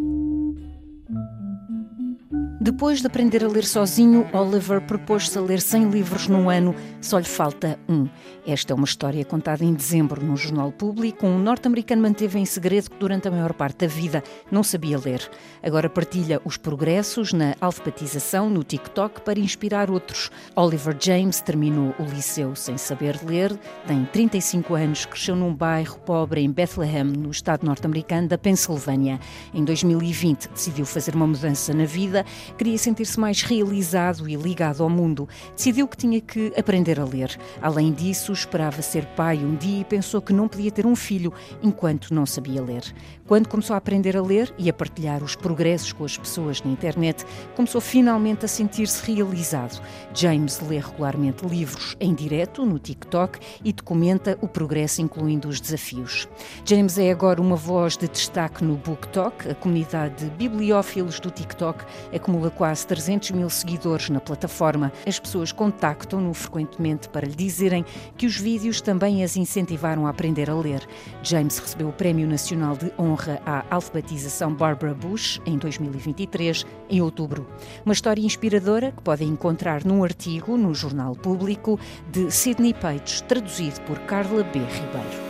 Depois de aprender a ler sozinho, Oliver propôs-se a ler 100 livros num ano, só lhe falta um. Esta é uma história contada em dezembro no Jornal Público. Um norte-americano manteve em segredo que durante a maior parte da vida não sabia ler. Agora partilha os progressos na alfabetização no TikTok para inspirar outros. Oliver James terminou o liceu sem saber ler, tem 35 anos, cresceu num bairro pobre em Bethlehem, no estado norte-americano da Pensilvânia. Em 2020 decidiu fazer uma mudança na vida queria sentir-se mais realizado e ligado ao mundo. Decidiu que tinha que aprender a ler. Além disso, esperava ser pai um dia e pensou que não podia ter um filho enquanto não sabia ler. Quando começou a aprender a ler e a partilhar os progressos com as pessoas na internet, começou finalmente a sentir-se realizado. James lê regularmente livros em direto no TikTok e documenta o progresso, incluindo os desafios. James é agora uma voz de destaque no BookTok, a comunidade de bibliófilos do TikTok acumula quase 300 mil seguidores na plataforma. As pessoas contactam-no frequentemente para lhe dizerem que os vídeos também as incentivaram a aprender a ler. James recebeu o Prémio Nacional de Honra honra à alfabetização Barbara Bush em 2023, em outubro. Uma história inspiradora que podem encontrar num artigo no Jornal Público de Sidney Page, traduzido por Carla B. Ribeiro.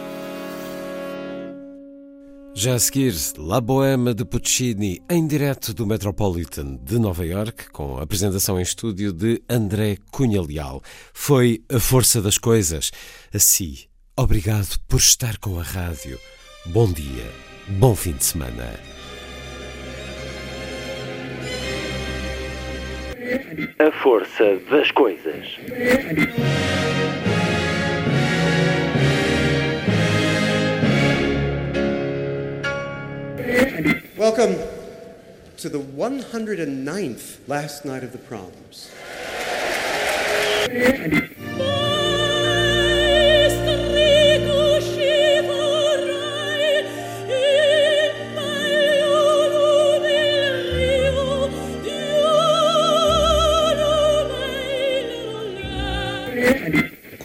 Já a seguir, La Bohème de Puccini, em direto do Metropolitan de Nova York, com a apresentação em estúdio de André Cunha Leal. Foi a força das coisas. Assim, obrigado por estar com a rádio. Bom dia. Bom fim de semana. A força das coisas. Welcome to the 109th last night of the proms.